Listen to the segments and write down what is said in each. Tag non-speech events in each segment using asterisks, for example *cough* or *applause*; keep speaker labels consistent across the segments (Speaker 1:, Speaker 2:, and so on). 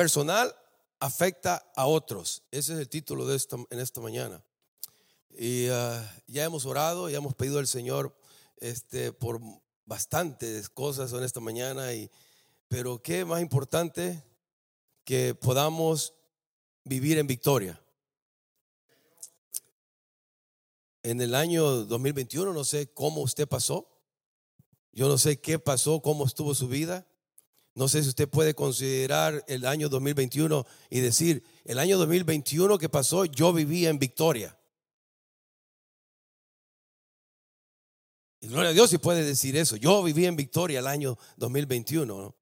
Speaker 1: personal afecta a otros. Ese es el título de esta, en esta mañana. Y ah, ya hemos orado, ya hemos pedido al Señor este, por bastantes cosas en esta mañana, y, pero qué más importante que podamos vivir en victoria. En el año 2021 no sé cómo usted pasó, yo no sé qué pasó, cómo estuvo su vida. No sé si usted puede considerar el año 2021 y decir, el año 2021 que pasó, yo vivía en victoria. Y gloria a Dios si puede decir eso. Yo viví en victoria el año 2021.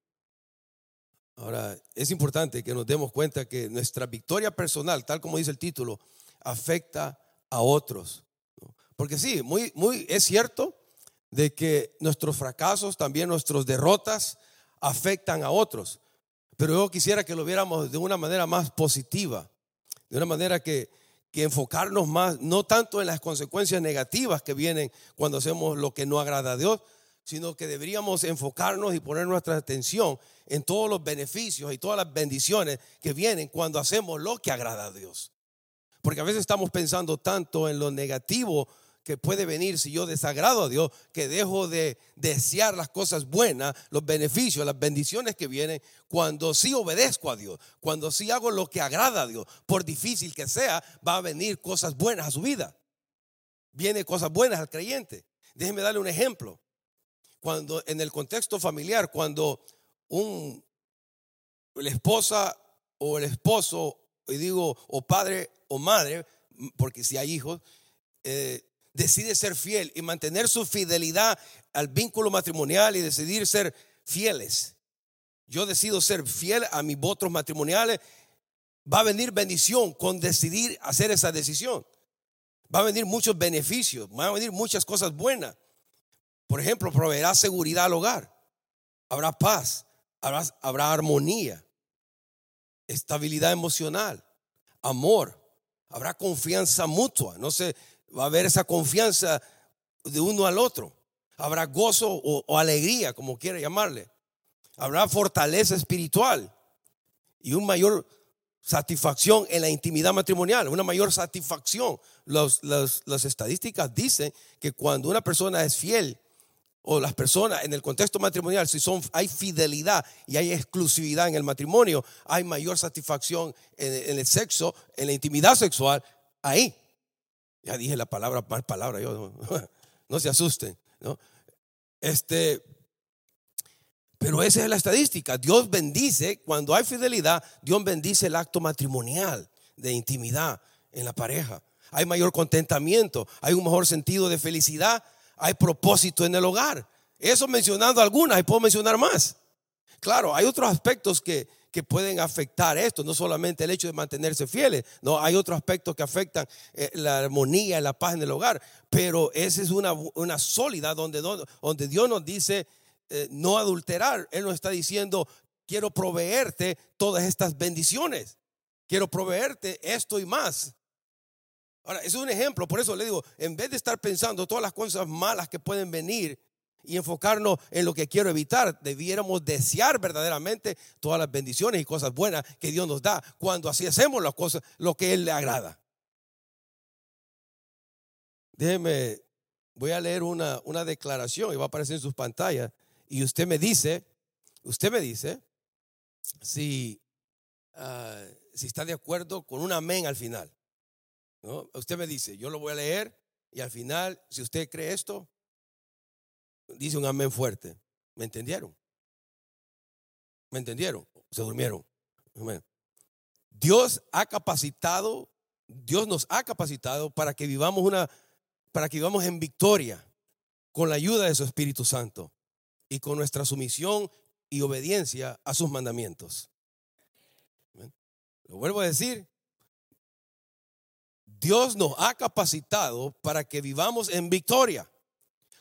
Speaker 1: Ahora, es importante que nos demos cuenta que nuestra victoria personal, tal como dice el título, afecta a otros. Porque sí, muy, muy, es cierto de que nuestros fracasos, también nuestras derrotas, afectan a otros. Pero yo quisiera que lo viéramos de una manera más positiva, de una manera que, que enfocarnos más, no tanto en las consecuencias negativas que vienen cuando hacemos lo que no agrada a Dios, sino que deberíamos enfocarnos y poner nuestra atención en todos los beneficios y todas las bendiciones que vienen cuando hacemos lo que agrada a Dios. Porque a veces estamos pensando tanto en lo negativo que puede venir si yo desagrado a Dios, que dejo de desear las cosas buenas, los beneficios, las bendiciones que vienen cuando sí obedezco a Dios, cuando sí hago lo que agrada a Dios, por difícil que sea, va a venir cosas buenas a su vida. Vienen cosas buenas al creyente. Déjeme darle un ejemplo. Cuando en el contexto familiar, cuando un la esposa o el esposo, y digo, o padre o madre, porque si hay hijos, eh, decide ser fiel y mantener su fidelidad al vínculo matrimonial y decidir ser fieles. Yo decido ser fiel a mis votos matrimoniales. Va a venir bendición con decidir hacer esa decisión. Va a venir muchos beneficios, van a venir muchas cosas buenas. Por ejemplo, proveerá seguridad al hogar. Habrá paz, habrá, habrá armonía, estabilidad emocional, amor, habrá confianza mutua. No sé, va a haber esa confianza de uno al otro. Habrá gozo o, alegría, como quiera llamarle. Habrá fortaleza espiritual y una mayor satisfacción en la intimidad matrimonial, una mayor satisfacción. las estadísticas dicen que cuando una persona es fiel o las personas en el contexto matrimonial, si son, hay fidelidad y hay exclusividad en el matrimonio, hay mayor satisfacción en, en el sexo, en la intimidad sexual, ahí. Ya dije la palabra, palabra, yo, *laughs* no, se asusten, ¿no? Este, pero esa es la estadística. Dios bendice, cuando hay fidelidad, Dios bendice el acto matrimonial de intimidad en la pareja. Hay mayor contentamiento, hay un mejor sentido de felicidad, hay propósito en el hogar. Eso mencionando algunas, y puedo mencionar más. Claro, hay otros aspectos que, que pueden afectar esto, no solamente el hecho de mantenerse fieles, no, hay otros aspectos que afectan eh, la armonía y la paz en el hogar, pero esa es una, una sólida donde, donde Dios nos dice eh, no adulterar, Él nos está diciendo, quiero proveerte todas estas bendiciones, quiero proveerte esto y más. Ahora, es un ejemplo, por eso le digo, en vez de estar pensando todas las cosas malas que pueden venir, y enfocarnos en lo que quiero evitar. Debiéramos desear verdaderamente todas las bendiciones y cosas buenas que Dios nos da cuando así hacemos las cosas, lo que Él le agrada. Déjeme, voy a leer una, una declaración y va a aparecer en sus pantallas. Y usted me dice, usted me dice, si, ah, si está de acuerdo con un amén al final. ¿no? Usted me dice, yo lo voy a leer y al final, si usted cree esto, dice un amén fuerte. ¿Me entendieron? ¿Me entendieron? Se durmieron. Dios ha capacitado, Dios nos ha capacitado para que vivamos una, para que vivamos en victoria con la ayuda de su Espíritu Santo y con nuestra sumisión y obediencia a sus mandamientos. Lo vuelvo a decir. Dios nos ha capacitado para que vivamos en victoria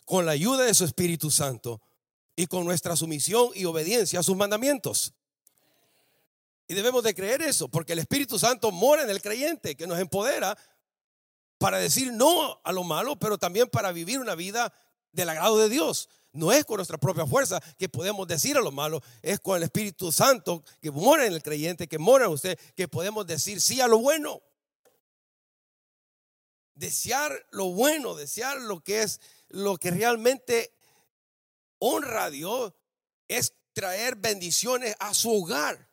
Speaker 1: con la ayuda de su Espíritu Santo y con nuestra sumisión y obediencia a sus mandamientos. Y debemos de creer eso, porque el Espíritu Santo mora en el creyente, que nos empodera para decir no a lo malo, pero también para vivir una vida del agrado de Dios. no es con nuestra propia fuerza que podemos decir a lo malo, es con el Espíritu Santo que mora en el creyente, que mora en usted, que podemos decir sí a lo bueno. Desear lo bueno, desear lo que es, lo que realmente honra a Dios, es traer bendiciones a su hogar.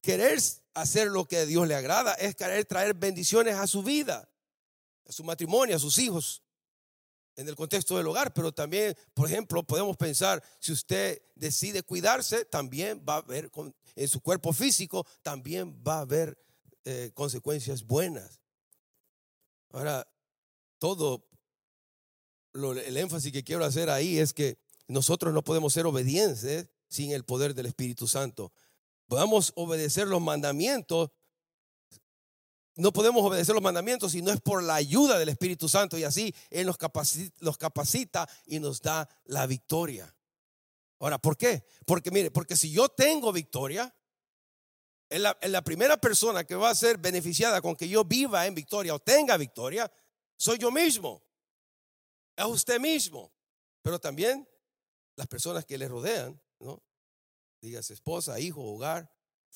Speaker 1: Querer hacer lo que a Dios le agrada es querer traer bendiciones a su vida, a su matrimonio, a sus hijos en el contexto del hogar, pero también, por ejemplo, podemos pensar, si usted decide cuidarse, también va a haber, en su cuerpo físico, también va a haber eh, consecuencias buenas. Ahora, todo el énfasis que quiero hacer ahí es que nosotros no podemos ser obedientes sin el poder del Espíritu Santo. Podemos obedecer los mandamientos no podemos obedecer los mandamientos si no es por la ayuda del Espíritu Santo y así Él nos capacita, y nos da la victoria. Ahora, ¿por qué? Porque mire, porque si yo tengo victoria, en la, primera persona que va a ser beneficiada con que yo viva en victoria o tenga victoria, soy yo mismo. Es usted mismo. Pero también las personas que le rodean, ¿no? Dígase esposa, hijo, hogar,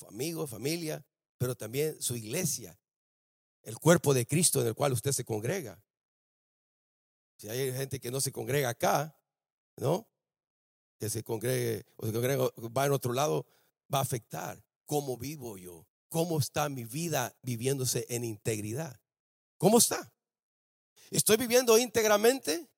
Speaker 1: amigo, familia, pero también su iglesia el cuerpo de Cristo en el cual usted se congrega. Si hay gente que no se congrega acá, ¿no? Que se congregue se congrega, va en otro lado, va a afectar cómo vivo yo, cómo está mi vida viviéndose en integridad. ¿Cómo está? ¿Estoy viviendo íntegramente?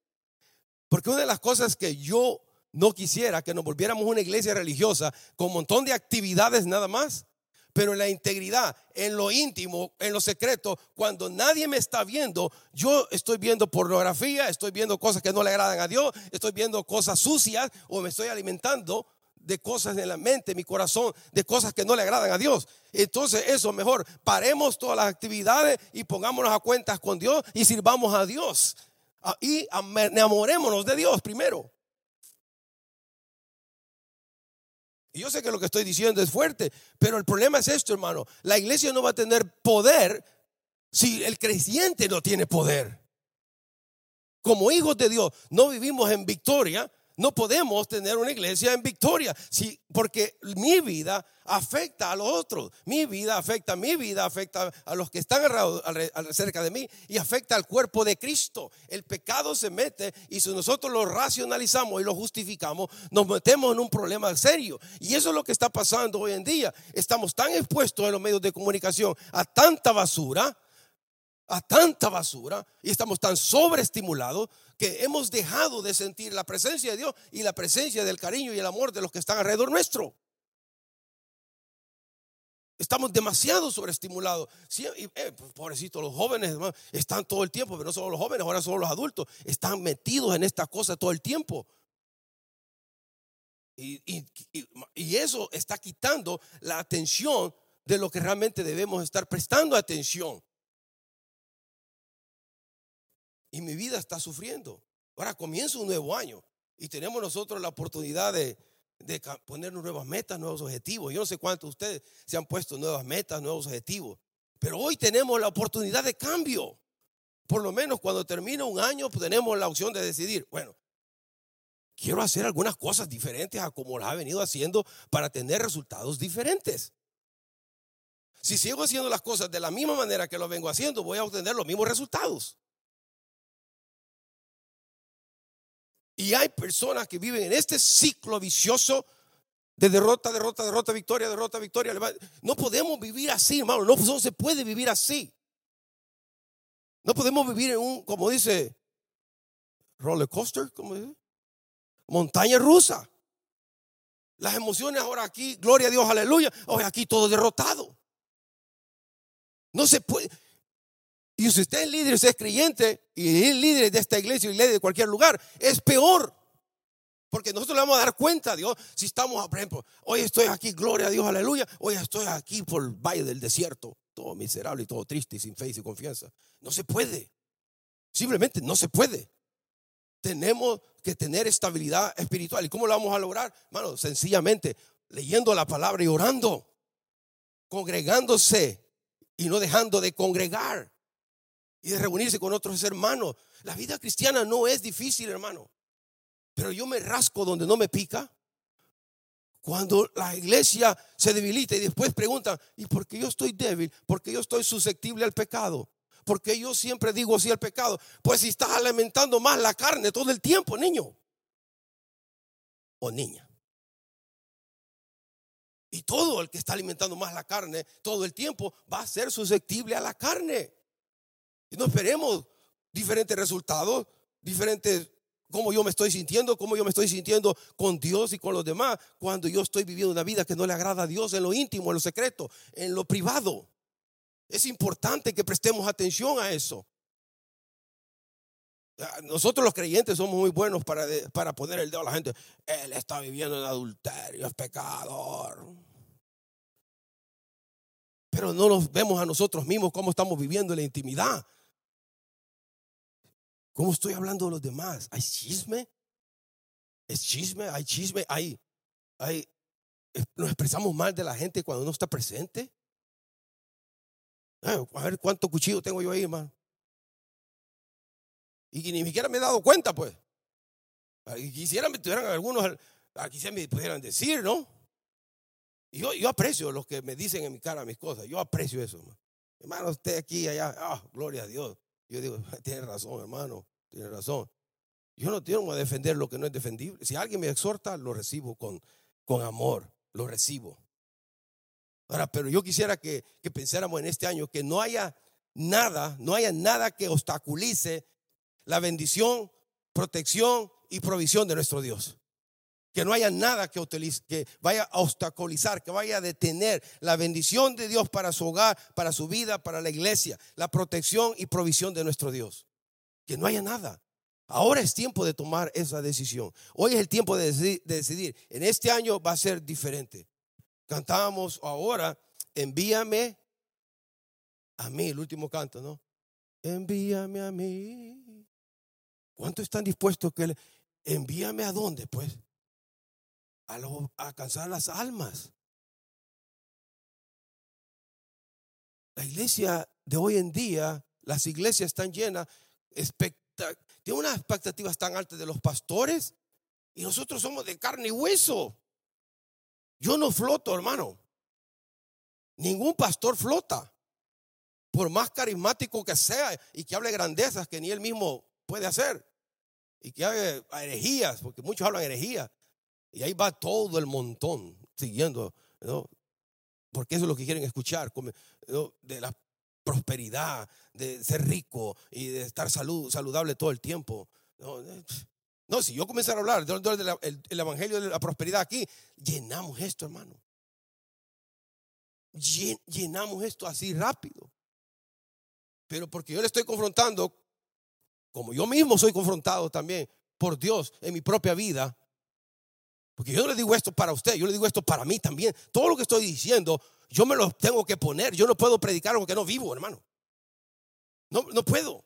Speaker 1: Porque una de las cosas que yo no quisiera que nos volviéramos una iglesia religiosa con un montón de actividades nada más pero en la integridad, en lo íntimo, en lo secreto, cuando nadie me está viendo, yo estoy viendo pornografía, estoy viendo cosas que no le agradan a Dios, estoy viendo cosas sucias o me estoy alimentando de cosas en la mente, mi corazón, de cosas que no le agradan a Dios. Entonces eso mejor, paremos todas las actividades y pongámonos a cuentas con Dios y sirvamos a Dios. Y enamorémonos de Dios primero. Y yo sé que lo que estoy diciendo es fuerte, pero el problema es esto, hermano. La iglesia no va a tener poder si el creyente no tiene poder. Como hijos de Dios, no vivimos en victoria no podemos tener una iglesia en victoria, sí, porque mi vida afecta a los otros. Mi vida afecta mi vida, afecta a los que están cerca de mí y afecta al cuerpo de Cristo. El pecado se mete y si nosotros lo racionalizamos y lo justificamos, nos metemos en un problema serio. Y eso es lo que está pasando hoy en día. Estamos tan expuestos en los medios de comunicación a tanta basura a tanta basura y estamos tan sobreestimulados que hemos dejado de sentir la presencia de Dios y la presencia del cariño y el amor de los que están alrededor nuestro. Estamos demasiado sobreestimulados. Sí, eh, pues, pobrecito, los jóvenes están todo el tiempo, pero no solo los jóvenes, ahora son los adultos. Están metidos en esta cosa todo el tiempo. Y, eso está quitando la atención de lo que realmente debemos estar prestando atención y mi vida está sufriendo. Ahora comienza un nuevo año y tenemos nosotros la oportunidad de, de ponernos nuevas metas, nuevos objetivos. Yo no sé cuántos de ustedes se han puesto nuevas metas, nuevos objetivos, pero hoy tenemos la oportunidad de cambio. Por lo menos cuando termina un año pues tenemos la opción de decidir, bueno, quiero hacer algunas cosas diferentes a como las ha venido haciendo para tener resultados diferentes. Si sigo haciendo las cosas de la misma manera que lo vengo haciendo, voy a obtener los mismos resultados. Y hay personas que viven en este ciclo vicioso de derrota, derrota, derrota, victoria, derrota, victoria. No podemos vivir así, hermano. No, se puede vivir así. No podemos vivir en un, como dice, roller coaster, como dice, montaña rusa. Las emociones ahora aquí, gloria a Dios, aleluya. Hoy aquí todo derrotado. No se puede. Y si usted es líder, usted es creyente y es líder de esta iglesia y líder de cualquier lugar, es peor. Porque nosotros le vamos a dar cuenta a Dios si estamos, por ejemplo, hoy estoy aquí, gloria a Dios, aleluya. Hoy estoy aquí por el valle del desierto, todo miserable y todo triste y sin fe y sin confianza. No se puede. Simplemente no se puede. Tenemos que tener estabilidad espiritual. ¿Y cómo lo vamos a lograr? Hermano, sencillamente leyendo la palabra y orando, congregándose y no dejando de congregar y de reunirse con otros hermanos. La vida cristiana no es difícil, hermano. Pero yo me rasco donde no me pica. Cuando la iglesia se debilita y después preguntan, ¿y por qué yo estoy débil? Porque yo estoy susceptible al pecado. Porque yo siempre digo así al pecado. Pues si estás alimentando más la carne todo el tiempo, niño o niña. Y todo el que está alimentando más la carne todo el tiempo va a ser susceptible a la carne. Y no esperemos diferentes resultados, diferentes cómo yo me estoy sintiendo, cómo yo me estoy sintiendo con Dios y con los demás, cuando yo estoy viviendo una vida que no le agrada a Dios en lo íntimo, en lo secreto, en lo privado. Es importante que prestemos atención a eso. Nosotros los creyentes somos muy buenos para, para poner el dedo a la gente. Él está viviendo en adulterio, es pecador. Pero no nos vemos a nosotros mismos cómo estamos viviendo en la intimidad. ¿Cómo estoy hablando de los demás? ¿Hay chisme? ¿Es chisme? ¿Hay chisme? ¿Hay, hay, ¿Nos expresamos mal de la gente cuando no está presente? Ah, a ver cuánto cuchillo tengo yo ahí, hermano. Y ni siquiera me he dado cuenta, pues. Ah, y quisiera me tuvieran algunos, ah, quisiera me pudieran decir, ¿no? Y yo, yo aprecio los que me dicen en mi cara mis cosas. Yo aprecio eso, hermano. Hermano, usted aquí, allá, ah, gloria a Dios. Yo digo, *laughs* tiene razón, hermano, tiene razón. Yo no tengo que defender lo que no es defendible. Si alguien me exhorta, lo recibo con, con amor, lo recibo. Ahora, pero yo quisiera que, que pensáramos en este año que no haya nada, no haya nada que obstaculice la bendición, protección y provisión de nuestro Dios. Que no haya nada que, que vaya a obstaculizar, que vaya a detener la bendición de Dios para su hogar, para su vida, para la iglesia, la protección y provisión de nuestro Dios. Que no haya nada. Ahora es tiempo de tomar esa decisión. Hoy es el tiempo de decidir. En este año va a ser diferente. Cantábamos ahora, envíame a mí, el último canto, ¿no? Envíame a mí. ¿Cuánto están dispuestos que le... envíame a dónde, pues? A, alcanzar las almas. La iglesia de hoy en día, las iglesias están llenas, tiene unas expectativas tan altas de los pastores y nosotros somos de carne y hueso. Yo no floto, hermano. Ningún pastor flota. Por más carismático que sea y que hable grandezas que ni él mismo puede hacer. Y que hable herejías, porque muchos hablan herejías. Y ahí va todo el montón siguiendo, ¿no? Porque eso es lo que quieren escuchar, de la prosperidad, de ser rico y de estar salud, saludable todo el tiempo. *sniffs* No, si yo comenzara a hablar del el, evangelio de la prosperidad aquí, llenamos esto, hermano. llenamos esto así rápido. Pero porque yo le estoy confrontando, como yo mismo soy confrontado también por Dios en mi propia vida, porque yo no le digo esto para usted, yo le digo esto para mí también. Todo lo que estoy diciendo, yo me lo tengo que poner. Yo no puedo predicar algo que no vivo, hermano. No, no puedo.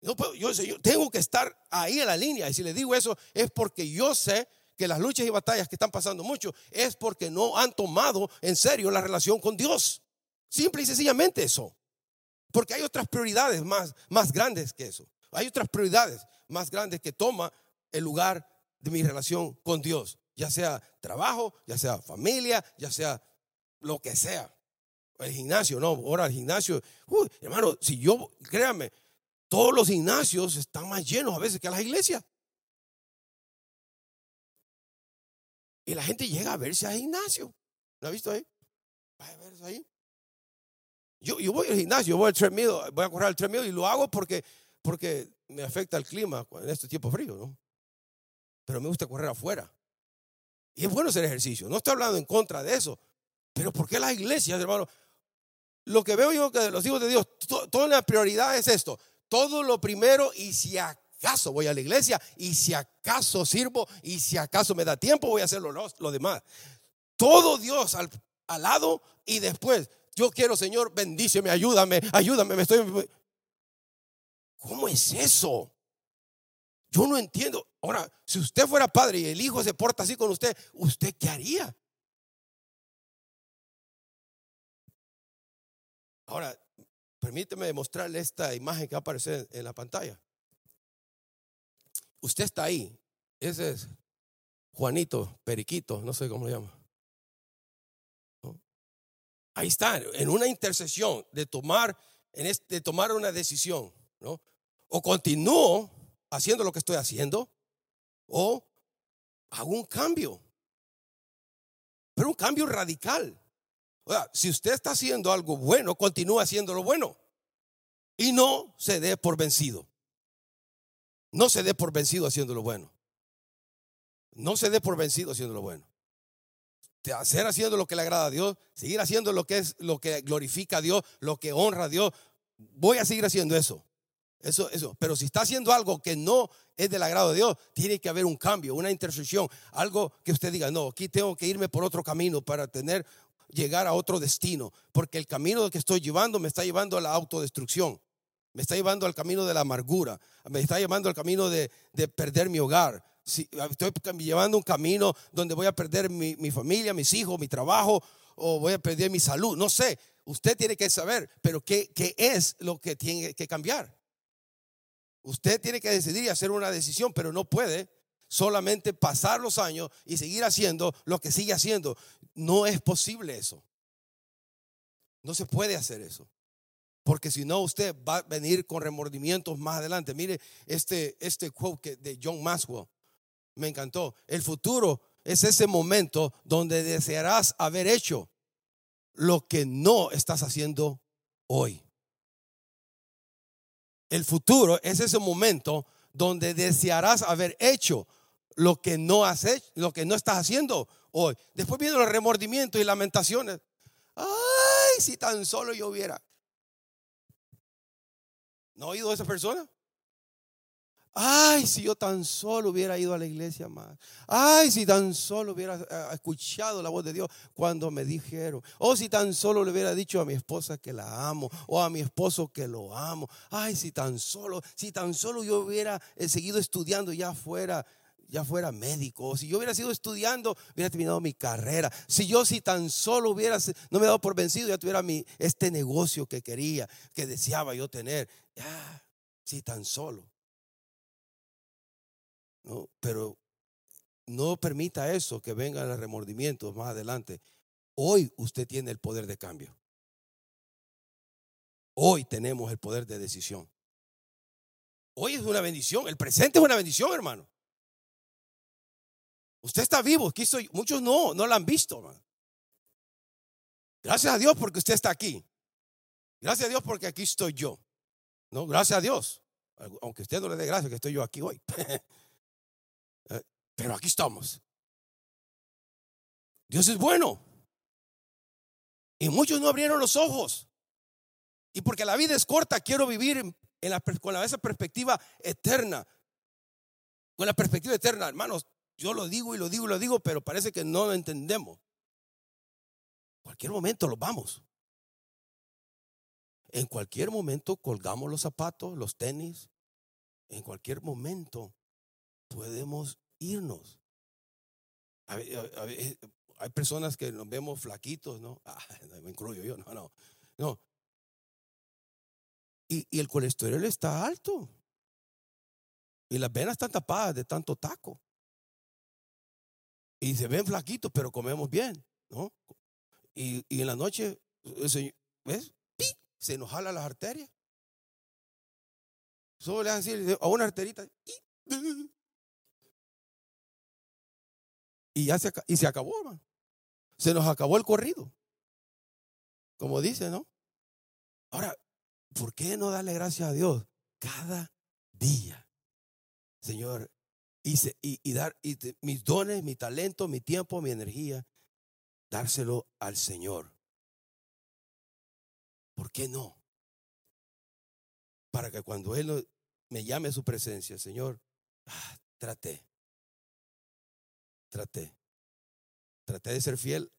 Speaker 1: No puedo. Yo, yo tengo que estar ahí en la línea. Y si le digo eso, es porque yo sé que las luchas y batallas que están pasando mucho es porque no han tomado en serio la relación con Dios. Simple y sencillamente eso. Porque hay otras prioridades más, más grandes que eso. Hay otras prioridades más grandes que toma el lugar de mi relación con Dios, ya sea trabajo, ya sea familia, ya sea lo que sea. El gimnasio, no, ahora el gimnasio, hermano, si yo, créame, todos los gimnasios están más llenos a veces que las iglesias. Y la gente llega a verse al gimnasio. ¿Lo ha visto ahí? Va a verse ahí. Yo, yo voy al gimnasio, voy al treadmill, voy a correr al treadmill y lo hago porque, porque me afecta el clima en este tiempo frío, ¿no? Pero me gusta correr afuera. Y es bueno hacer ejercicio. No estoy hablando en contra de eso. Pero ¿por qué las iglesias, hermano? Lo que veo yo que los hijos de Dios, toda la prioridad es esto. Todo lo primero y si acaso voy a la iglesia y si acaso sirvo y si acaso me da tiempo voy a hacer lo, lo demás. Todo Dios al, al lado y después yo quiero, Señor, bendíceme, ayúdame, ayúdame, me estoy... ¿Cómo es eso? Yo no entiendo. Ahora, si usted fuera padre y el hijo se porta así con usted, ¿usted qué haría? Ahora, permíteme mostrarle esta imagen que va a aparecer en la pantalla. usted está ahí. Ese es Juanito, Periquito, no sé cómo lo llama. Ahí está, en una intercesión de tomar, en este, de tomar una decisión, ¿no? O continúo haciendo lo que estoy haciendo, o hago un cambio. Pero un cambio radical. O sea, si usted está haciendo algo bueno, continúa haciendo lo bueno. Y no se dé por vencido. No se dé por vencido haciendo lo bueno. No se dé por vencido haciendo lo bueno. Hacer haciendo lo que le agrada a Dios, seguir haciendo lo que es lo que glorifica a Dios, lo que honra a Dios. Voy a seguir haciendo eso. Eso, eso. Pero si está haciendo algo que no es del agrado de Dios, tiene que haber un cambio, una intercesión, algo que usted diga, no, aquí tengo que irme por otro camino para tener, llegar a otro destino, porque el camino que estoy llevando me está llevando a la autodestrucción, me está llevando al camino de la amargura, me está llevando al camino de, perder mi hogar. Si, estoy llevando un camino donde voy a perder mi, mi familia, mis hijos, mi trabajo, o voy a perder mi salud, no sé. Usted tiene que saber, pero ¿qué, qué es lo que tiene que cambiar? Usted tiene que decidir y hacer una decisión, pero no puede solamente pasar los años y seguir haciendo lo que sigue haciendo. No es posible eso. No se puede hacer eso. Porque si no, usted va a venir con remordimientos más adelante. Mire este, este quote de John Maxwell. Me encantó. El futuro es ese momento donde desearás haber hecho lo que no estás haciendo hoy. El futuro es ese momento donde desearás haber hecho lo que no has lo que no estás haciendo hoy. Después vienen los remordimientos y lamentaciones. Ay, si tan solo yo hubiera. ¿No ha oído esa persona? Ay, si yo tan solo hubiera ido a la iglesia más. Ay, si tan solo hubiera eh, escuchado la voz de Dios cuando me dijeron. O si tan solo le hubiera dicho a mi esposa que la amo. O a mi esposo que lo amo. Ay, si tan solo, si tan solo yo hubiera eh, seguido estudiando ya fuera ya fuera médico, o si yo hubiera sido estudiando, hubiera terminado mi carrera. Si yo si tan solo hubiera, no me he dado por vencido, ya tuviera mi, este negocio que quería, que deseaba yo tener. Ya, si tan solo. ¿No? Pero no permita eso, que vengan los remordimientos más adelante. Hoy usted tiene el poder de cambio. Hoy tenemos el poder de decisión. Hoy es una bendición. El presente es una bendición, hermano. Usted está vivo. Aquí. Muchos no, no lo han visto. Hermano. Gracias a Dios porque usted está aquí. Gracias a Dios porque aquí estoy yo. No, gracias a Dios. Aunque usted no le dé gracias que estoy yo aquí hoy. *laughs* Pero aquí estamos. Dios es bueno. Y muchos no abrieron los ojos. Y porque la vida es corta, quiero vivir en la, con esa perspectiva eterna. Con la perspectiva eterna, hermanos, yo lo digo y lo digo y lo digo, pero parece que no lo entendemos. cualquier momento los vamos. En cualquier momento colgamos los zapatos, los tenis. En cualquier momento podemos irnos. Hay personas que nos vemos flaquitos, ¿no? *laughs* Ah, me incluyo yo, no, no, no. Y, el colesterol está alto. Y las venas están tapadas de tanto taco. Y se ven flaquitos, pero comemos bien, ¿no? Y, en la noche, ¿ves? Se nos jala las arterias. Solo le decir a una arterita. *laughs* Y ya se, y se acabó, hermano. Se nos acabó el corrido. Como dice, ¿no? Ahora, ¿por qué no darle gracias a Dios cada día? Señor, y, y, dar mis dones, mi talento, mi tiempo, mi energía, dárselo al Señor. ¿Por qué no? Para que cuando Él me llame a su presencia, Señor, ah, trate traté. Traté de ser fiel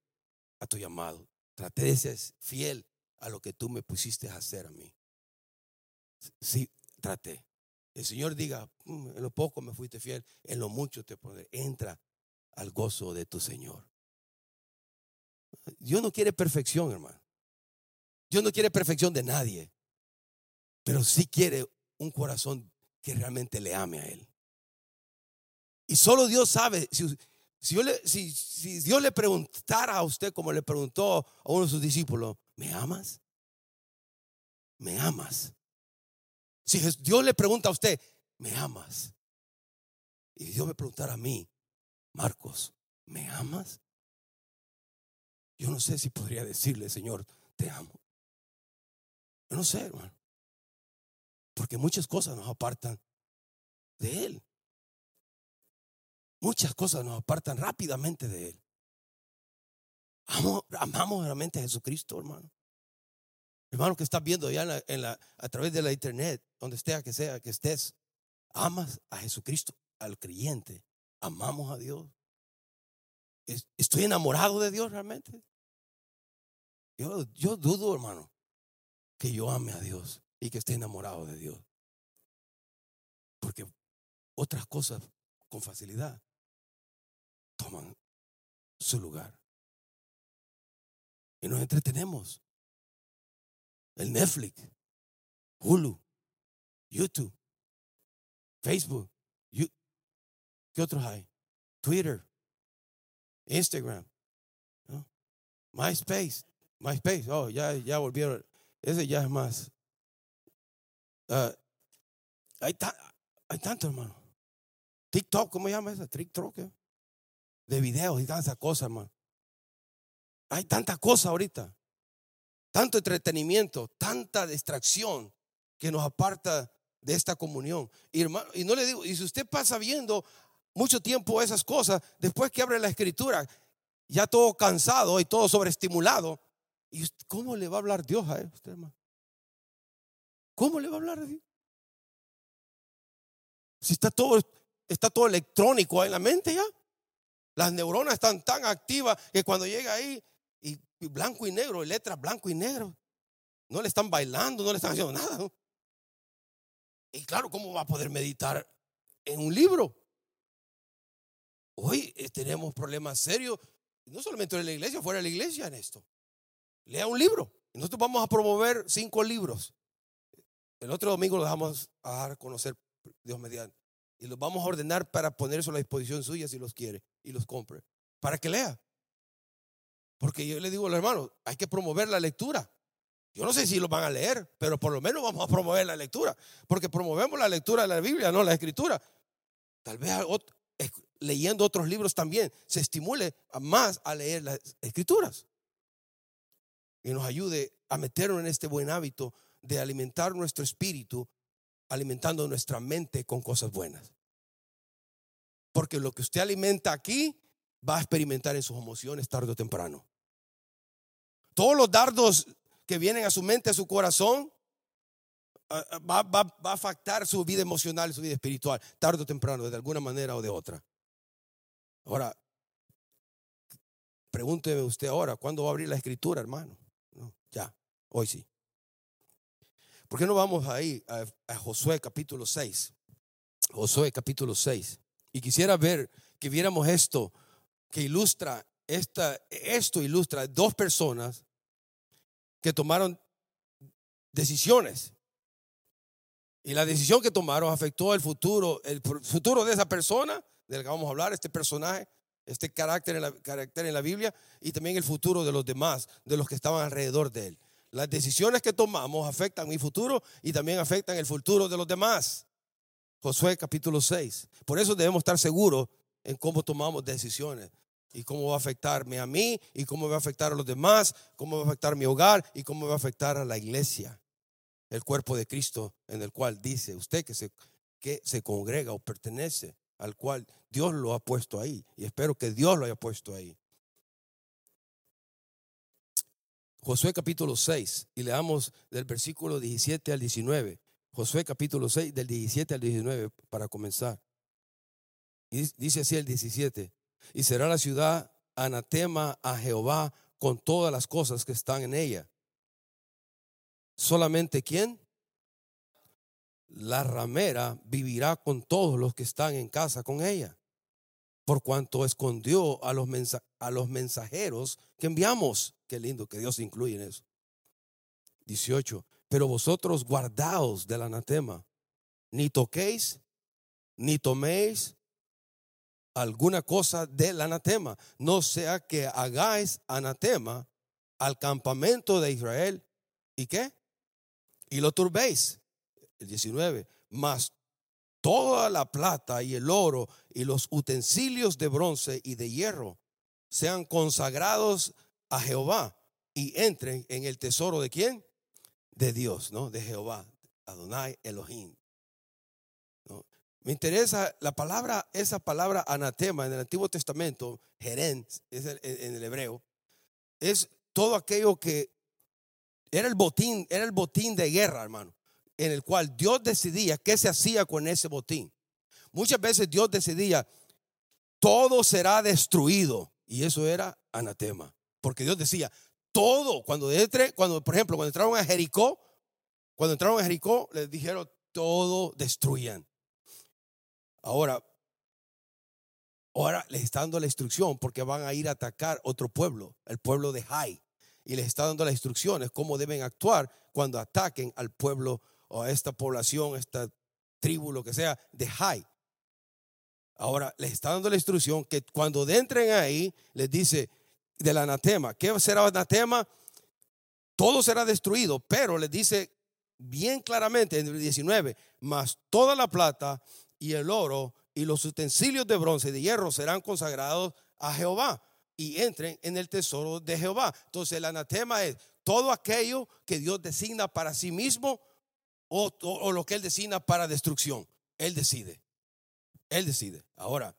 Speaker 1: a tu llamado. Traté de ser fiel a lo que tú me pusiste a hacer a mí. Sí, traté. El Señor diga, mm, en lo poco me fuiste fiel, en lo mucho te pondré. Entra al gozo de tu Señor. Dios no quiere perfección, hermano. Dios no quiere perfección de nadie. Pero sí quiere un corazón que realmente le ame a Él. Y solo Dios sabe, si, si, si, Dios le preguntara a usted como le preguntó a uno de sus discípulos, ¿me amas? ¿Me amas? Si Dios le pregunta a usted, ¿me amas? Y Dios me preguntara a mí, Marcos, ¿me amas? Yo no sé si podría decirle, Señor, te amo. Yo no sé, hermano. Porque muchas cosas nos apartan de Él. Muchas cosas nos apartan rápidamente de Él. amamos realmente a Jesucristo, hermano. Hermano que estás viendo ya a través de la internet, donde esté que sea que estés, amas a Jesucristo, al creyente. Amamos a Dios. Estoy enamorado de Dios realmente. Yo, yo dudo, hermano, que yo ame a Dios y que esté enamorado de Dios. Porque otras cosas con facilidad toman su lugar. Y nos entretenemos el Netflix, Hulu, YouTube, Facebook, ¿qué otros hay? Twitter, Instagram, MySpace, MySpace, oh, ya, ya volvieron, ese ya es más. Ah, hay, hay tanto, hermano. TikTok, ¿cómo se llama esa? TikTok, ¿eh? De videos y tantas cosas, hermano. Hay tanta cosa ahorita tanto entretenimiento, tanta distracción que nos aparta de esta comunión. Y, hermano, y no le digo, y si usted pasa viendo mucho tiempo esas cosas, después que abre la escritura, ya todo cansado y todo sobreestimulado, ¿y cómo le va a hablar Dios a usted, hermano? ¿Cómo le va a hablar a Dios? Si está todo, está todo electrónico en la mente ya. Las neuronas están tan activas que cuando llega ahí blanco y negro, letras blanco y negro. No le están bailando, no le están haciendo nada. Y claro, ¿cómo va a poder meditar en un libro? Hoy eh, tenemos problemas serios, no solamente en la iglesia, fuera de la iglesia en esto. Lea un libro. Nosotros vamos a promover cinco libros. El otro domingo los vamos a dar a conocer, Dios mediante. Y los vamos a ordenar para poner eso a la disposición suya si los quiere y los compre. Para que lea. Porque yo le digo a los hermanos, hay que promover la lectura. Yo no sé si lo van a leer, pero por lo menos vamos a promover la lectura. Porque promovemos la lectura de la Biblia, no la escritura. Tal vez leyendo otros libros también se estimule más a leer las escrituras. Y nos ayude a meternos en este buen hábito de alimentar nuestro espíritu, alimentando nuestra mente con cosas buenas. Porque lo que usted alimenta aquí va a experimentar en sus emociones tarde o temprano. Todos los dardos que vienen a su mente, a su corazón, va, a afectar su vida emocional su vida espiritual, tarde o temprano, de alguna manera o de otra. Ahora, pregúnteme usted ahora, ¿cuándo va a abrir la escritura, hermano? ya, hoy sí. ¿Por qué no vamos ahí a, a Josué capítulo 6? Josué capítulo 6. Y quisiera ver que viéramos esto que ilustra esto ilustra dos personas que tomaron decisiones. Y la decisión que tomaron afectó el futuro, el futuro de esa persona, del que vamos a hablar, este personaje, este carácter en, carácter en la Biblia, y también el futuro de los demás, de los que estaban alrededor de él. Las decisiones que tomamos afectan mi futuro y también afectan el futuro de los demás. Josué capítulo 6. Por eso debemos estar seguros en cómo tomamos decisiones y cómo va a afectarme a mí y cómo va a afectar a los demás, cómo va a afectar mi hogar y cómo va a afectar a la iglesia, el cuerpo de Cristo en el cual dice usted que se, que se congrega o pertenece, al cual Dios lo ha puesto ahí y espero que Dios lo haya puesto ahí. Josué capítulo 6 y leamos del versículo 17 al 19. Josué capítulo 6 del 17 al 19 para comenzar. Dice así el 17 y será la ciudad anatema a Jehová con todas las cosas que están en ella. Solamente quién? La ramera vivirá con todos los que están en casa con ella, por cuanto escondió a los, a los mensajeros que enviamos. Qué lindo que Dios incluye en eso. 18. Pero vosotros guardaos del anatema, ni toquéis, ni toméis, alguna cosa del anatema. No sea que hagáis anatema al campamento de Israel. ¿Y qué? Y lo turbéis. El 19. Mas toda la plata y el oro y los utensilios de bronce y de hierro sean consagrados a Jehová y entren en el tesoro de quién? De Dios, ¿no? De Jehová, Adonai Elohim. Me interesa la palabra, esa palabra anatema en el Antiguo Testamento, Jerén, es en el hebreo, es todo aquello que era el botín, era el botín de guerra, hermano, en el cual Dios decidía qué se hacía con ese botín. Muchas veces Dios decidía, todo será destruido, y eso era anatema, porque Dios decía, todo, cuando entre, cuando, por ejemplo, cuando entraron a Jericó, cuando entraron a Jericó, les dijeron, todo destruyan. Ahora, ahora les está dando la instrucción porque van a ir a atacar otro pueblo, el pueblo de Jai. Y les está dando las instrucciones cómo deben actuar cuando ataquen al pueblo o a esta población, esta tribu, lo que sea, de Jai. Ahora les está dando la instrucción que cuando entren ahí, les dice del anatema. ¿Qué será anatema? Todo será destruido, pero les dice bien claramente en el 19, más toda la plata y el oro y los utensilios de bronce y de hierro serán consagrados a Jehová y entren en el tesoro de Jehová. Entonces el anatema es todo aquello que Dios designa para sí mismo o, lo que Él designa para destrucción. Él decide. Él decide. Ahora,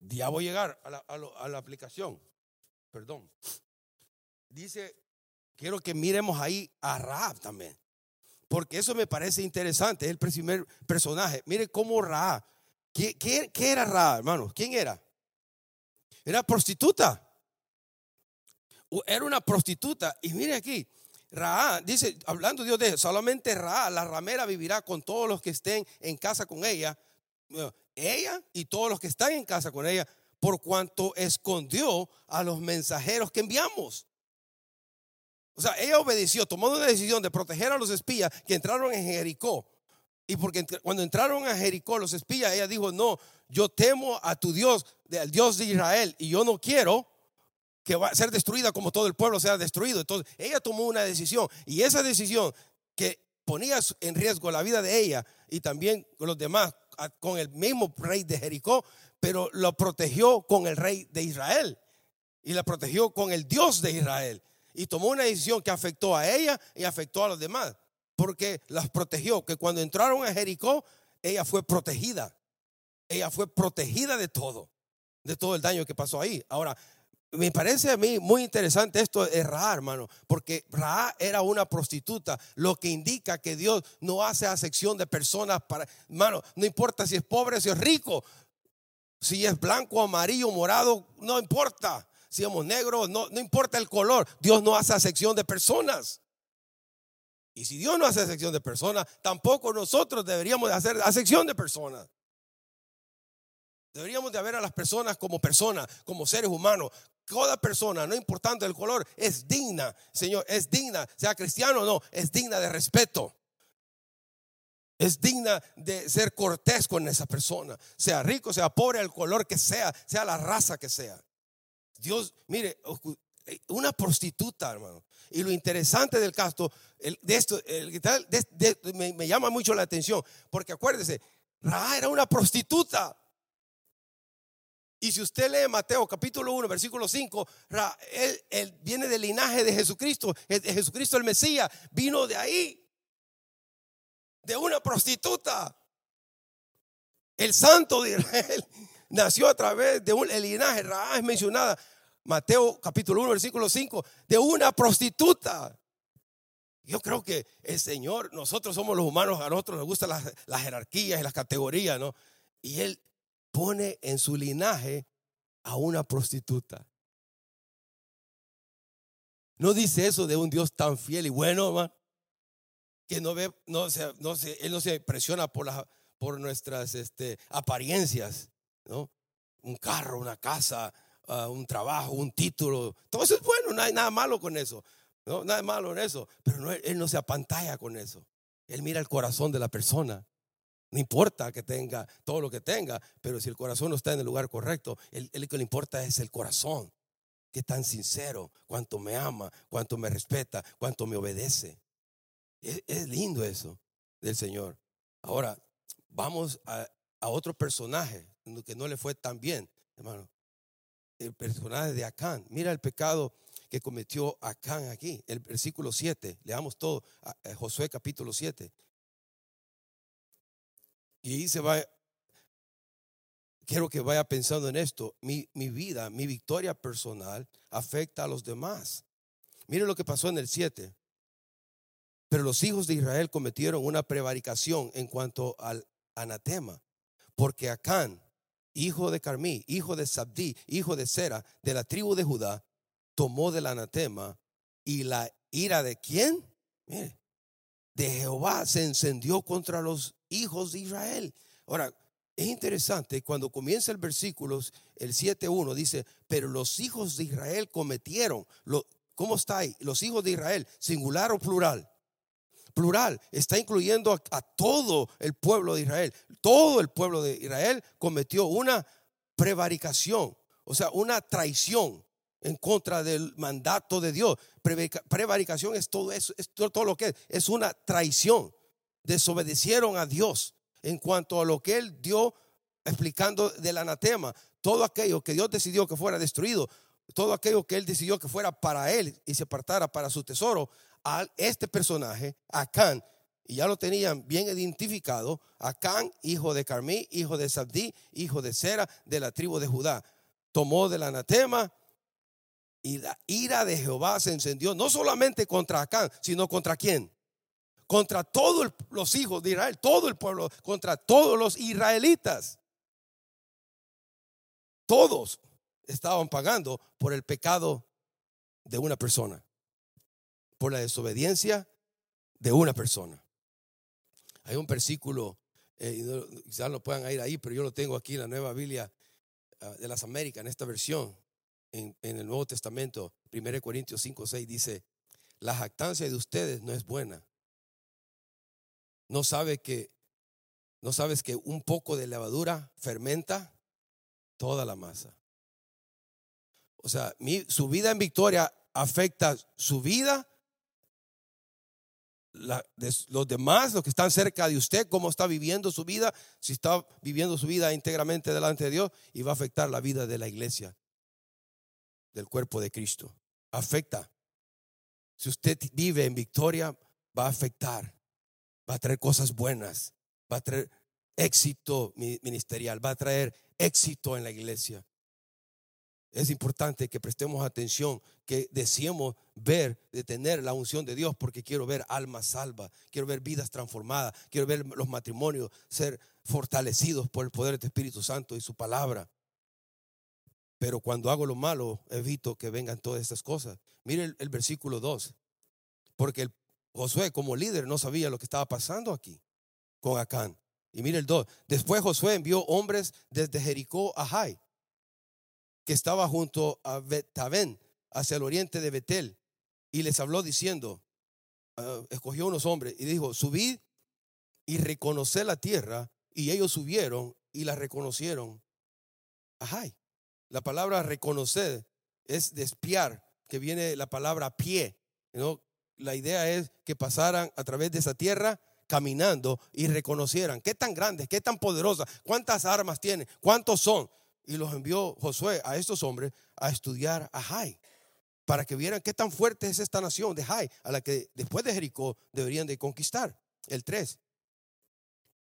Speaker 1: ya voy a llegar a la aplicación. Perdón. Dice, quiero que miremos ahí a Raab también porque eso me parece interesante, es el primer personaje. Mire cómo Ra, ¿qué, era Ra, hermano? ¿Quién era? Era prostituta. Era una prostituta. Y mire aquí, Ra, dice, hablando Dios de solamente Ra, la ramera vivirá con todos los que estén en casa con ella. Ella y todos los que están en casa con ella, por cuanto escondió a los mensajeros que enviamos. O sea, ella obedeció, tomó una decisión de proteger a los espías que entraron en Jericó. Y porque cuando entraron a Jericó los espías, ella dijo, no, yo temo a tu Dios, al Dios de Israel, y yo no quiero que va a ser destruida como todo el pueblo sea destruido. Entonces, ella tomó una decisión y esa decisión que ponía en riesgo la vida de ella y también los demás, con el mismo rey de Jericó, pero lo protegió con el rey de Israel y la protegió con el Dios de Israel y tomó una decisión que afectó a ella y afectó a los demás, porque las protegió, que cuando entraron a Jericó, ella fue protegida. Ella fue protegida de todo, de todo el daño que pasó ahí. Ahora, me parece a mí muy interesante esto de Ra, hermano, porque Ra era una prostituta, lo que indica que Dios no hace acepción de personas para, hermano, no importa si es pobre, si es rico, si es blanco, amarillo, morado, no importa si somos negros, no, no importa el color, Dios no hace acepción de personas. Y si Dios no hace acepción de personas, tampoco nosotros deberíamos de hacer acepción de personas. Deberíamos de ver a las personas como personas, como seres humanos. Toda persona, no importando el color, es digna, Señor, es digna, sea cristiano o no, es digna de respeto. Es digna de ser cortés con esa persona, sea rico, sea pobre, el color que sea, sea la raza que sea. Dios, mire, eh, una prostituta, hermano. Y lo interesante del caso, de esto, me, llama mucho la atención, porque acuérdese, Ra era una prostituta. Y si usted lee Mateo capítulo 1, versículo 5, Ra, él, viene del linaje de Jesucristo, Jesucristo el Mesías, vino de ahí, de una prostituta. El santo de Israel *laughs* nació a través de un linaje, Ra es mencionada Mateo capítulo 1, versículo 5, de una prostituta. Yo creo que el Señor, nosotros somos los humanos, a nosotros nos gustan las, jerarquías y las categorías, ¿no? Y Él pone en su linaje a una prostituta. No dice eso de un Dios tan fiel y bueno, hermano, que no ve, no se, no se, Él no se impresiona por, las, por nuestras este, apariencias, ¿no? Un carro, una casa, un trabajo, un título. Todo eso es bueno, no hay nada malo con eso. No, nada malo en eso. Pero no, él no se apantalla con eso. Él mira el corazón de la persona. No importa que tenga todo lo que tenga, pero si el corazón no está en el lugar correcto, el, que le importa es el corazón. Que tan sincero, cuánto me ama, cuánto me respeta, cuánto me obedece. Es, lindo eso del Señor. Ahora, vamos a, otro personaje que no le fue tan bien, hermano. El personaje de Acán. Mira el pecado que cometió Acán aquí. El versículo 7. Leamos todo. Josué capítulo 7. Y ahí se va, quiero que vaya pensando en esto. Mi, mi, vida, mi victoria personal afecta a los demás. Mire lo que pasó en el 7. Pero los hijos de Israel cometieron una prevaricación en cuanto al anatema, porque Acán, hijo de Carmí, hijo de Sabdí, hijo de Sera, de la tribu de Judá, tomó del anatema y la ira de quién? Mire, de Jehová se encendió contra los hijos de Israel. Ahora, es interesante, cuando comienza el versículo, el 7.1 dice, pero los hijos de Israel cometieron, lo, ¿cómo está ahí? Los hijos de Israel, singular o plural. Plural, está incluyendo a, todo el pueblo de Israel. Todo el pueblo de Israel cometió una prevaricación, o sea, una traición en contra del mandato de Dios. Prevaricación es todo eso, es todo lo que es, es una traición desobedecieron a Dios en cuanto a lo que Él dio explicando del anatema. Todo aquello que Dios decidió que fuera destruido, todo aquello que Él decidió que fuera para Él y se apartara para su tesoro, este personaje, Acán, y ya lo tenían bien identificado, Acán, hijo de Carmí, hijo de Sabdí, hijo de Sera, de la tribu de Judá. Tomó del anatema y la ira de Jehová se encendió no solamente contra Acán, sino contra quién? contra todos los hijos de Israel, todo el pueblo, contra todos los israelitas. Todos estaban pagando por el pecado de una persona, por la desobediencia de una persona. Hay un versículo, eh, quizás no puedan ir ahí, pero yo lo tengo aquí en la Nueva Biblia ah, de las Américas, en esta versión, en, en el Nuevo Testamento, 1 Corintios 5, 6, dice, la jactancia de ustedes no es buena no sabe que no sabes que un poco de levadura fermenta toda la masa. O sea, mi, su vida en victoria afecta su vida, los demás, los que están cerca de usted, cómo está viviendo su vida, si está viviendo su vida íntegramente delante de Dios, y va a afectar la vida de la iglesia, del cuerpo de Cristo. Afecta. Si usted vive en victoria, va a afectar va a traer cosas buenas, va a traer éxito ministerial, va a traer éxito en la iglesia. Es importante que prestemos atención, que deseemos ver, de tener la unción de Dios, porque quiero ver almas salvas, quiero ver vidas transformadas, quiero ver los matrimonios ser fortalecidos por el poder del Espíritu Santo y su palabra. Pero cuando hago lo malo, evito que vengan todas estas cosas. Mire el, versículo 2, porque Josué como líder no sabía lo que estaba pasando aquí con Acán. Y mire el 2. Después Josué envió hombres desde Jericó a Jai, que estaba junto a Betabén, hacia el oriente de Betel, y les habló diciendo, ah, escogió unos hombres y dijo, subid y reconoced la tierra, y ellos subieron y la reconocieron a Jai. La palabra reconocer es de espiar, que viene la palabra pie, ¿no? la idea es que pasaran a través de esa tierra caminando y reconocieran qué tan grandes, qué tan poderosas, cuántas armas tienen, cuántos son. Y los envió Josué a estos hombres a estudiar a Jai, para que vieran qué tan fuerte es esta nación de Jai, a la que después de Jericó deberían de conquistar. El 3.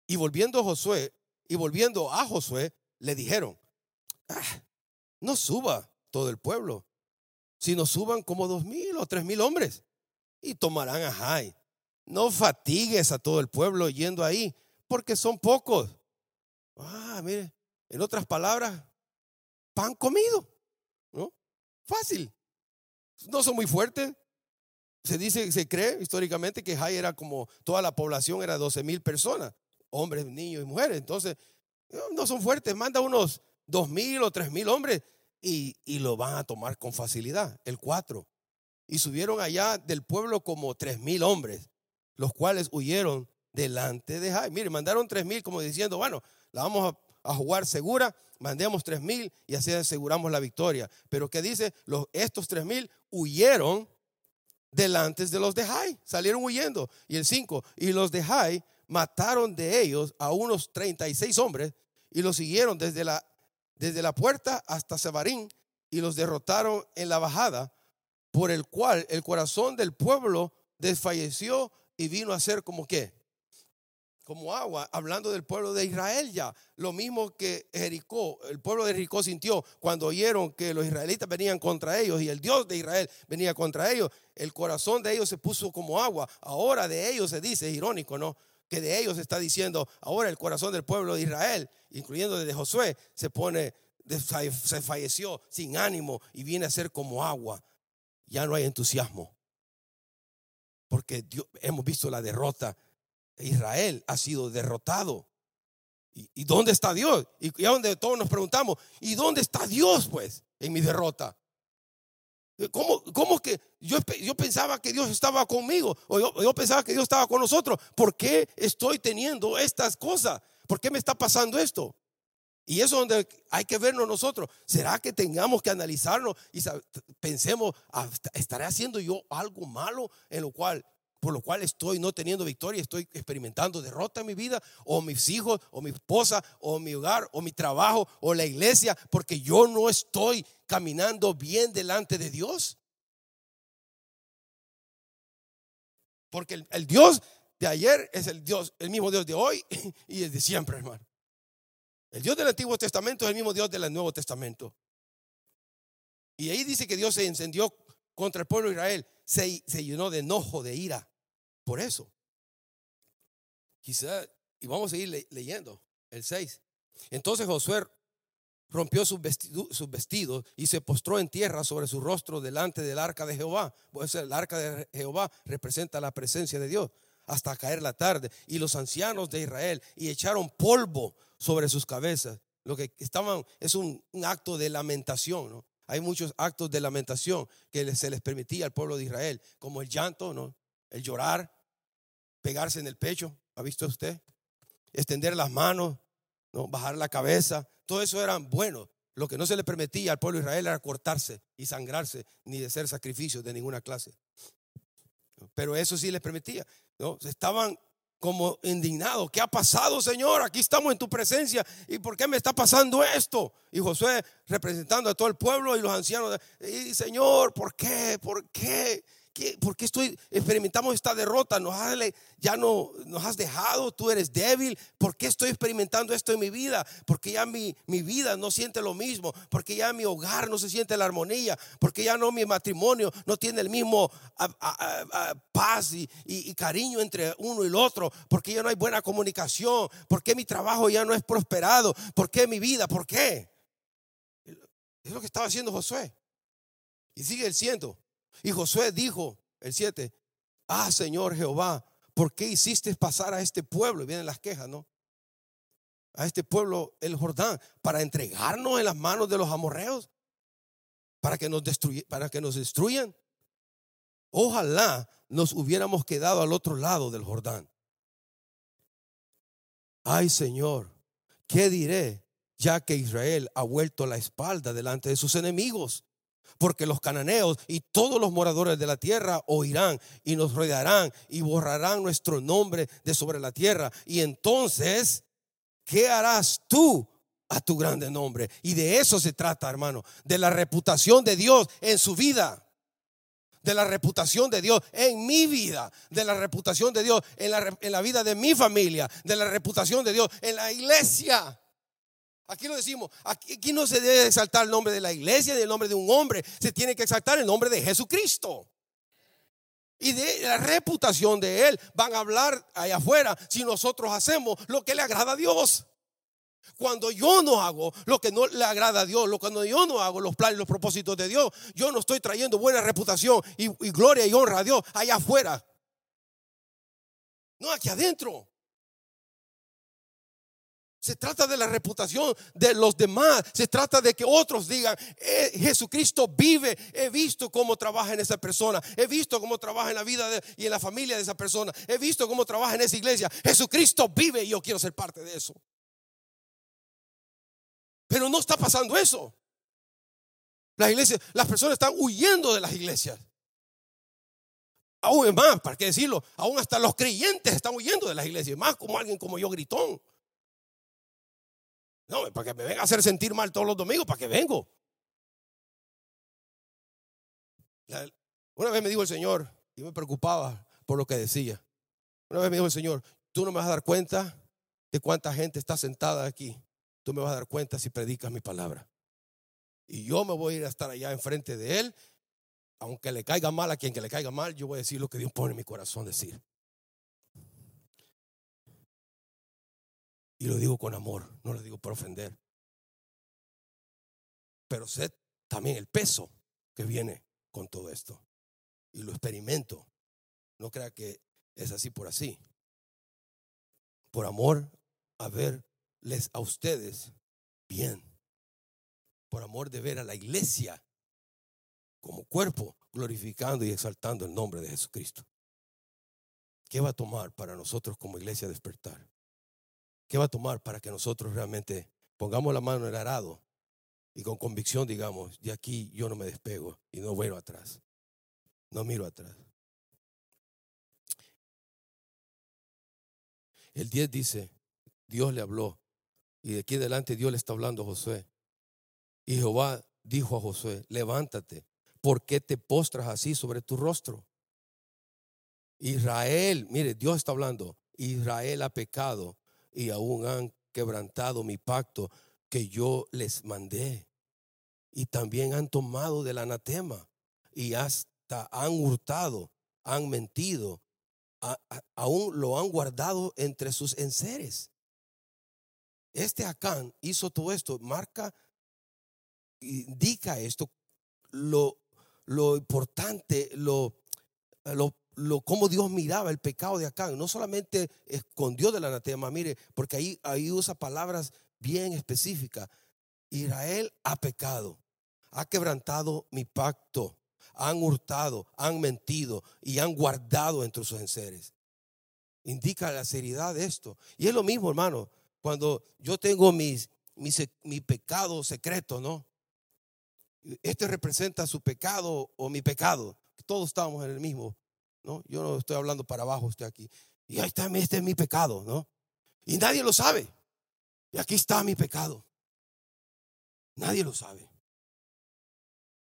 Speaker 1: Y volviendo Josué, y volviendo a Josué, le dijeron, ah, no suba todo el pueblo, sino suban como dos mil o tres mil hombres y tomarán a Jai. No fatigues a todo el pueblo yendo ahí, porque son pocos. Ah, mire, en otras palabras, pan comido, ¿no? Fácil. No son muy fuertes. Se dice, se cree históricamente que Jai era como toda la población era 12 mil personas, hombres, niños y mujeres. Entonces, no son fuertes. Manda unos dos mil o tres mil hombres y, y lo van a tomar con facilidad. El 4 y subieron allá del pueblo como tres mil hombres, los cuales huyeron delante de Jai. Mire, mandaron tres mil como diciendo, bueno, la vamos a, jugar segura, mandemos tres mil y así aseguramos la victoria. Pero ¿qué dice? Los, estos tres mil huyeron delante de los de Jai, salieron huyendo. Y el 5, y los de Jai mataron de ellos a unos 36 hombres y los siguieron desde la, desde la puerta hasta Sebarín y los derrotaron en la bajada, por el cual el corazón del pueblo desfalleció y vino a ser como que como agua, hablando del pueblo de Israel ya. Lo mismo que Jericó, el pueblo de Jericó sintió cuando oyeron que los israelitas venían contra ellos y el Dios de Israel venía contra ellos. El corazón de ellos se puso como agua. Ahora de ellos se dice, es irónico, ¿no? Que de ellos se está diciendo, ahora el corazón del pueblo de Israel, incluyendo desde Josué, se pone, se falleció sin ánimo y viene a ser como agua. Ya no hay entusiasmo. Porque hemos visto la derrota Israel ha sido derrotado. ¿Y, dónde está Dios? Y, a donde todos nos preguntamos, ¿y dónde está Dios pues en mi derrota? ¿Cómo, cómo que yo, yo, pensaba que Dios estaba conmigo? O yo, yo, pensaba que Dios estaba con nosotros. ¿Por qué estoy teniendo estas cosas? ¿Por qué me está pasando esto? Y eso es donde hay que vernos nosotros. ¿Será que tengamos que analizarnos y pensemos, ah, ¿estaré haciendo yo algo malo en lo cual por lo cual estoy no teniendo victoria, estoy experimentando derrota en mi vida, o mis hijos, o mi esposa, o mi hogar, o mi trabajo, o la iglesia, porque yo no estoy caminando bien delante de Dios. Porque el, Dios de ayer es el Dios, el mismo Dios de hoy *laughs* y el de siempre, hermano. El Dios del Antiguo Testamento es el mismo Dios del Nuevo Testamento. Y ahí dice que Dios se encendió contra el pueblo de Israel, se, llenó de enojo, de ira. Por eso. Quizá, y vamos a seguir leyendo el 6. Entonces Josué rompió sus vestidos, y se postró en tierra sobre su rostro delante del arca de Jehová. Pues el arca de Jehová representa la presencia de Dios hasta caer la tarde. Y los ancianos de Israel y echaron polvo sobre sus cabezas. Lo que estaban es un, un acto de lamentación. ¿no? Hay muchos actos de lamentación que se les permitía al pueblo de Israel, como el llanto, ¿no? el llorar, pegarse en el pecho, ¿ha visto usted? Extender las manos, ¿no? bajar la cabeza, todo eso era bueno. Lo que no se le permitía al pueblo de Israel era cortarse y sangrarse, ni de hacer sacrificios de ninguna clase. Pero eso sí les permitía. ¿no? Estaban como indignados. ¿Qué ha pasado, Señor? Aquí estamos en tu presencia. ¿Y por qué me está pasando esto? Y Josué representando a todo el pueblo y los ancianos. Y Señor, ¿por qué? ¿Por qué? ¿Por qué estoy, experimentamos esta derrota? Nos has, ya no nos has dejado, tú eres débil. ¿Por qué estoy experimentando esto en mi vida? Porque ya mi, mi vida no siente lo mismo. Porque ya mi hogar no se siente la armonía. Porque ya no mi matrimonio no tiene el mismo paz y, cariño entre uno y el otro. Porque ya no hay buena comunicación. Porque mi trabajo ya no es prosperado. porque mi vida? ¿Por qué? Es lo que estaba haciendo Josué. Y sigue siendo. Y Josué dijo, el 7, ah Señor Jehová, ¿por qué hiciste pasar a este pueblo? Y vienen las quejas, ¿no? A este pueblo, el Jordán, para entregarnos en las manos de los amorreos, para que nos, para que nos destruyan. Ojalá nos hubiéramos quedado al otro lado del Jordán. Ay Señor, ¿qué diré ya que Israel ha vuelto la espalda delante de sus enemigos? Porque los cananeos y todos los moradores de la tierra oirán y nos rodearán y borrarán nuestro nombre de sobre la tierra. Y entonces, ¿qué harás tú a tu grande nombre? Y de eso se trata, hermano, de la reputación de Dios en su vida. De la reputación de Dios en mi vida, de la reputación de Dios en la, en la vida de mi familia, de la reputación de Dios en la iglesia. Aquí lo decimos, aquí, no se debe exaltar el nombre de la iglesia ni el nombre de un hombre, se tiene que exaltar el nombre de Jesucristo. Y de la reputación de Él van a hablar allá afuera si nosotros hacemos lo que le agrada a Dios. Cuando yo no hago lo que no le agrada a Dios, cuando yo no hago los planes los propósitos de Dios, yo no estoy trayendo buena reputación y, y gloria y honra a Dios allá afuera. No, aquí adentro. Se trata de la reputación de los demás. Se trata de que otros digan, "Eh, Jesucristo vive. He visto cómo trabaja en esa persona. He visto cómo trabaja en la vida y en la familia de esa persona. He visto cómo trabaja en esa iglesia. Jesucristo vive y yo quiero ser parte de eso. Pero no está pasando eso. Las iglesias, las personas están huyendo de las iglesias. Aún es más, para qué decirlo, aún hasta los creyentes están huyendo de las iglesias. Más como alguien como yo gritón. No, para que me venga a hacer sentir mal todos los domingos, para que vengo. Una vez me dijo el Señor, y me preocupaba por lo que decía. Una vez me dijo el Señor, tú no me vas a dar cuenta de cuánta gente está sentada aquí. Tú me vas a dar cuenta si predicas mi palabra. Y yo me voy a ir a estar allá enfrente de Él. Aunque le caiga mal a quien que le caiga mal, yo voy a decir lo que Dios pone en mi corazón decir. Y lo digo con amor, no lo digo por ofender. Pero sé también el peso que viene con todo esto. Y lo experimento. No crea que es así por así. Por amor a verles a ustedes bien. Por amor de ver a la iglesia como cuerpo glorificando y exaltando el nombre de Jesucristo. ¿Qué va a tomar para nosotros como iglesia despertar? ¿Qué va a tomar para que nosotros realmente pongamos la mano en el arado y con convicción digamos, de aquí yo no me despego y no vuelvo atrás? No miro atrás. El 10 dice, Dios le habló y de aquí adelante Dios le está hablando a Josué. Y Jehová dijo a Josué, levántate, ¿por qué te postras así sobre tu rostro? Israel, mire, Dios está hablando, Israel ha pecado y aún han quebrantado mi pacto que yo les mandé. Y también han tomado del anatema y hasta han hurtado, han mentido, aún lo han guardado entre sus enseres. Este Acán hizo todo esto, marca, indica esto, lo, lo importante, lo, lo, lo, cómo Dios miraba el pecado de Acán. No solamente escondió del anatema, mire, porque ahí, usa palabras bien específicas. Israel ha pecado, ha quebrantado mi pacto, han hurtado, han mentido y han guardado entre sus enseres. Indica la seriedad de esto. Y es lo mismo, hermano, cuando yo tengo mis, mis, mi pecado secreto, ¿no? Este representa su pecado o mi pecado. Todos estamos en el mismo, ¿no? Yo no estoy hablando para abajo, estoy aquí. Y ahí está, este es mi pecado, ¿no? Y nadie lo sabe. Y aquí está mi pecado. Nadie lo sabe.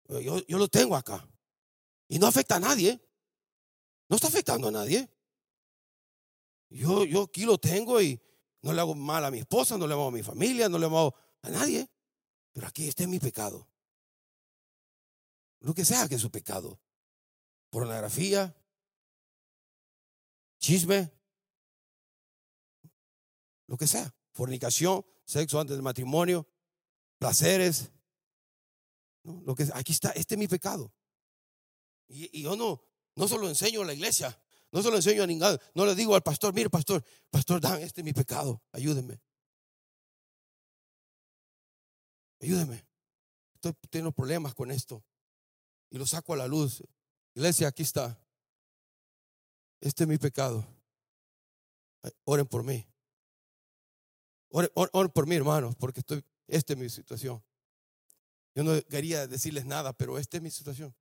Speaker 1: Yo, yo lo tengo acá. Y no afecta a nadie. No está afectando a nadie. Yo, yo aquí lo tengo y no le hago mal a mi esposa, no le hago a mi familia, no le hago a nadie. Pero aquí este es mi pecado. Lo que sea que es su pecado. Pornografía, chisme, lo que sea. Fornicación, sexo antes del matrimonio, placeres. Lo que, aquí está, este es mi pecado. Y, y yo no, no se lo enseño a la iglesia, no se lo enseño a ningún, no le digo al pastor, mire pastor, pastor Dan, este es mi pecado, ayúdeme. Ayúdeme. Estoy teniendo problemas con esto. Y lo saco a la luz. Iglesia, aquí está. Este es mi pecado. Oren por mí. Oren, por mí, hermanos, porque estoy, esta es mi situación. Yo no quería decirles nada, pero esta es mi situación.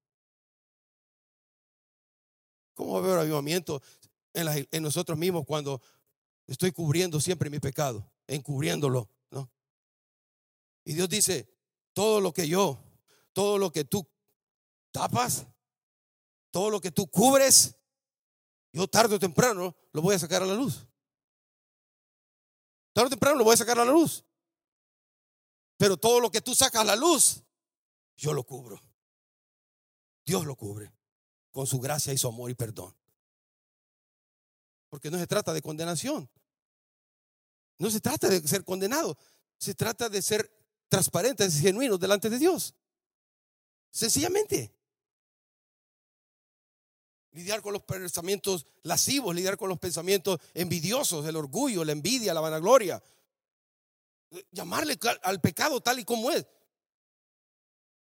Speaker 1: ¿Cómo haber avivamiento en, en, nosotros mismos cuando estoy cubriendo siempre mi pecado? Encubriéndolo, ¿no? Y Dios dice, todo lo que yo, todo lo que tú tapas, todo lo que tú cubres, yo tarde o temprano lo voy a sacar a la luz. Tarde o temprano lo voy a sacar a la luz. Pero todo lo que tú sacas a la luz, yo lo cubro. Dios lo cubre con su gracia y su amor y perdón. Porque no se trata de condenación. No se trata de ser condenado. Se trata de ser transparentes genuinos delante de Dios. Sencillamente. Lidiar con los pensamientos lascivos, lidiar con los pensamientos envidiosos, el orgullo, la envidia, la vanagloria. llamarle al pecado tal y como es.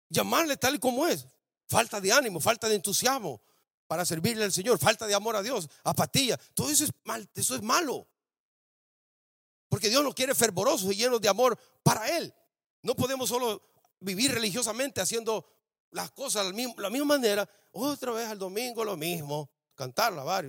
Speaker 1: Llamarle tal y como es. Falta de ánimo, falta de entusiasmo para servirle al Señor, falta de amor a Dios, apatía. Todo eso es mal, eso es malo. Porque Dios nos quiere fervorosos y llenos de amor para Él. No podemos solo vivir religiosamente haciendo las cosas de la misma manera. Otra vez al domingo lo mismo. Cantar, lavar,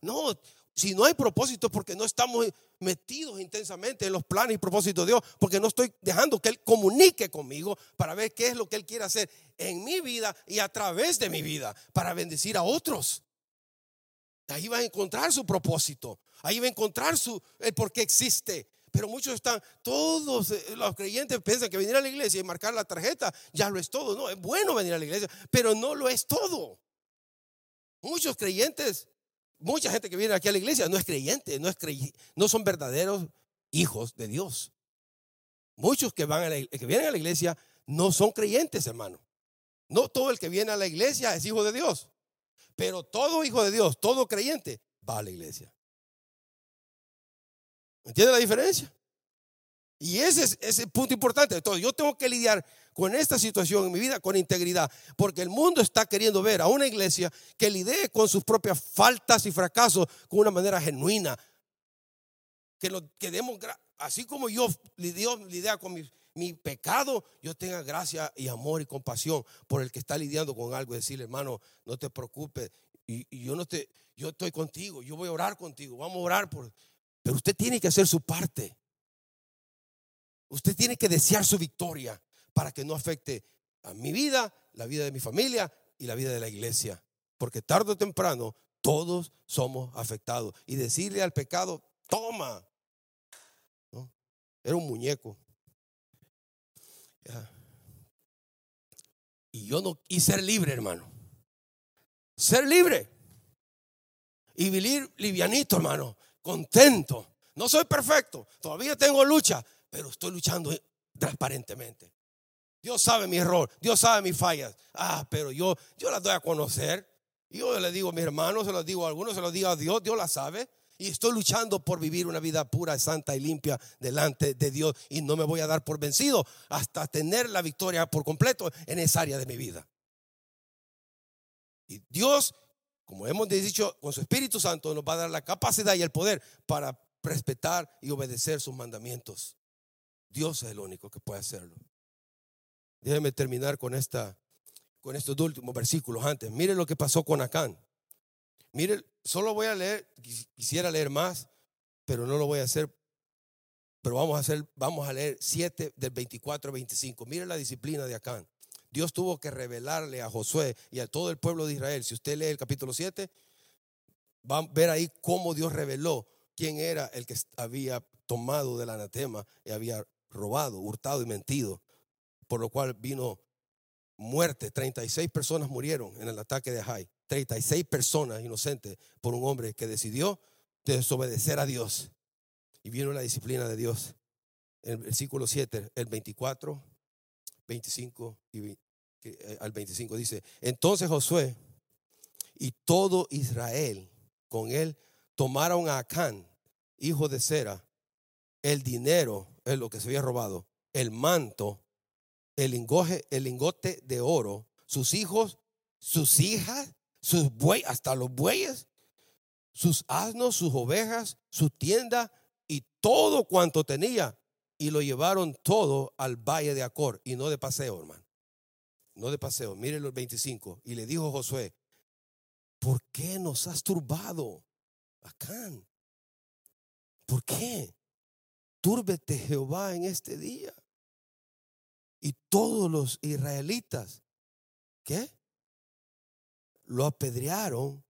Speaker 1: No, si no hay propósito porque no estamos metidos intensamente en los planes y propósitos de Dios, porque no estoy dejando que Él comunique conmigo para ver qué es lo que Él quiere hacer en mi vida y a través de mi vida para bendecir a otros. Ahí va a encontrar su propósito, ahí va a encontrar su, el por qué existe. Pero muchos están, todos eh, los creyentes piensan que venir a la iglesia y marcar la tarjeta ya lo es todo. No, es bueno venir a la iglesia, pero no lo es todo. Muchos creyentes mucha gente que viene aquí a la iglesia no es creyente, no, es no son verdaderos hijos de Dios. Muchos que, van a que vienen a la iglesia no son creyentes, hermano. No todo el que viene a la iglesia es hijo de Dios. Pero todo hijo de Dios, todo creyente, va a la iglesia. ¿Entiende la diferencia? Y ese es ese punto importante. Entonces, yo tengo que lidiar con esta situación en mi vida con integridad, porque el mundo está queriendo ver a una iglesia que lidie con sus propias faltas y fracasos con una manera genuina. Que, lo, que demos, así como yo Dios lidia con mi, pecado, yo tenga gracia y amor y compasión por el que está lidiando con algo. Decirle, hermano, no te preocupes. Y, yo no te, yo estoy contigo, yo voy a orar contigo, vamos a orar por. Pero usted tiene que hacer su parte. Usted tiene que desear su victoria para que no afecte a mi vida, la vida de mi familia y la vida de la iglesia. Porque tarde o temprano todos somos afectados. Y decirle al pecado, toma. Era un muñeco. Y yo no, y ser libre, hermano. Ser libre. Y vivir livianito, hermano. Contento. No soy perfecto. Todavía tengo lucha pero estoy luchando transparentemente. Dios sabe mi error, Dios sabe mis fallas. Ah, pero yo, yo las doy a conocer. Yo le digo a mis hermanos, se los digo a algunos, se los digo a Dios, Dios las sabe. Y estoy luchando por vivir una vida pura, santa y limpia delante de Dios. Y no me voy a dar por vencido hasta tener la victoria por completo en esa área de mi vida. Y Dios, como hemos dicho, con su Espíritu Santo nos va a dar la capacidad y el poder para respetar y obedecer sus mandamientos. Dios es el único que puede hacerlo. Déjeme terminar con, esta, con estos últimos versículos antes. Mire lo que pasó con Acán. Mire, solo voy a leer, quisiera leer más, pero no lo voy a hacer. Pero vamos a hacer, vamos a leer 7 del 24 al 25. Mire la disciplina de Acán. Dios tuvo que revelarle a Josué y a todo el pueblo de Israel. Si usted lee el capítulo 7, va a ver ahí cómo Dios reveló quién era el que había tomado del anatema y había robado, hurtado y mentido, por lo cual vino muerte. 36 personas murieron en el ataque de Jai. 36 personas inocentes por un hombre que decidió desobedecer a Dios. Y vino la disciplina de Dios. El versículo 7, el 24, 25 y eh, al 25 dice, entonces Josué y todo Israel con él tomaron a Acán, hijo de Sera, el dinero es lo que se había robado, el manto, el lingote, el lingote de oro, sus hijos, sus hijas, sus bueyes, hasta los bueyes, sus asnos, sus ovejas, su tienda y todo cuanto tenía. Y lo llevaron todo al valle de Acor y no de paseo, hermano. No de paseo. Mire los 25. Y le dijo Josué, ¿por qué nos has turbado, Acán? ¿Por qué? túrbete Jehová en este día. Y todos los israelitas, ¿qué? Lo apedrearon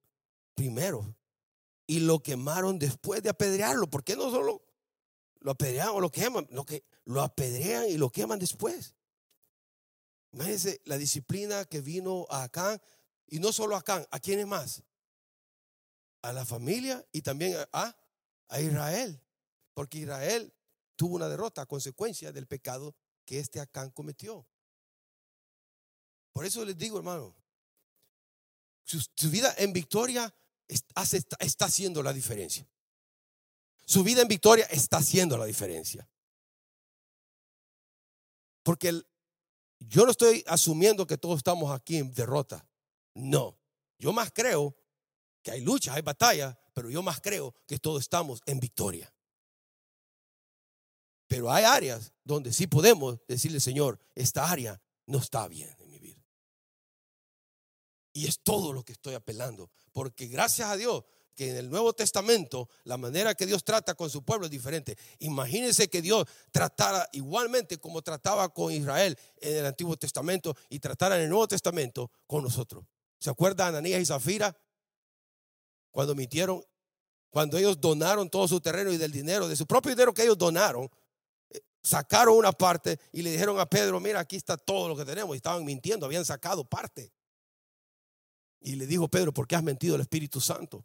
Speaker 1: primero y lo quemaron después de apedrearlo. ¿Por qué no solo lo apedrean o lo queman? Lo, que, lo apedrean y lo queman después. Imagínense la disciplina que vino a Acán y no solo a Acán, ¿a quiénes más? A la familia y también a, a Israel. Porque Israel tuvo una derrota a consecuencia del pecado que este Acán cometió. Por eso les digo, hermano, su, vida en victoria está, está haciendo la diferencia. Su vida en victoria está haciendo la diferencia. Porque yo no estoy asumiendo que todos estamos aquí en derrota. No. Yo más creo que hay luchas, hay batallas, pero yo más creo que todos estamos en victoria. Pero hay áreas donde sí podemos decirle, Señor, esta área no está bien en mi vida. Y es todo lo que estoy apelando. Porque gracias a Dios que en el Nuevo Testamento la manera que Dios trata con su pueblo es diferente. Imagínense que Dios tratara igualmente como trataba con Israel en el Antiguo Testamento y tratara en el Nuevo Testamento con nosotros. ¿Se acuerdan Ananías y Zafira? Cuando mitieron, cuando ellos donaron todo su terreno y del dinero, de su propio dinero que ellos donaron, eh, sacaron una parte y le dijeron a Pedro, mira, aquí está todo lo que tenemos. Y estaban mintiendo, habían sacado parte. Y le dijo Pedro, ¿por qué has mentido al Espíritu Santo?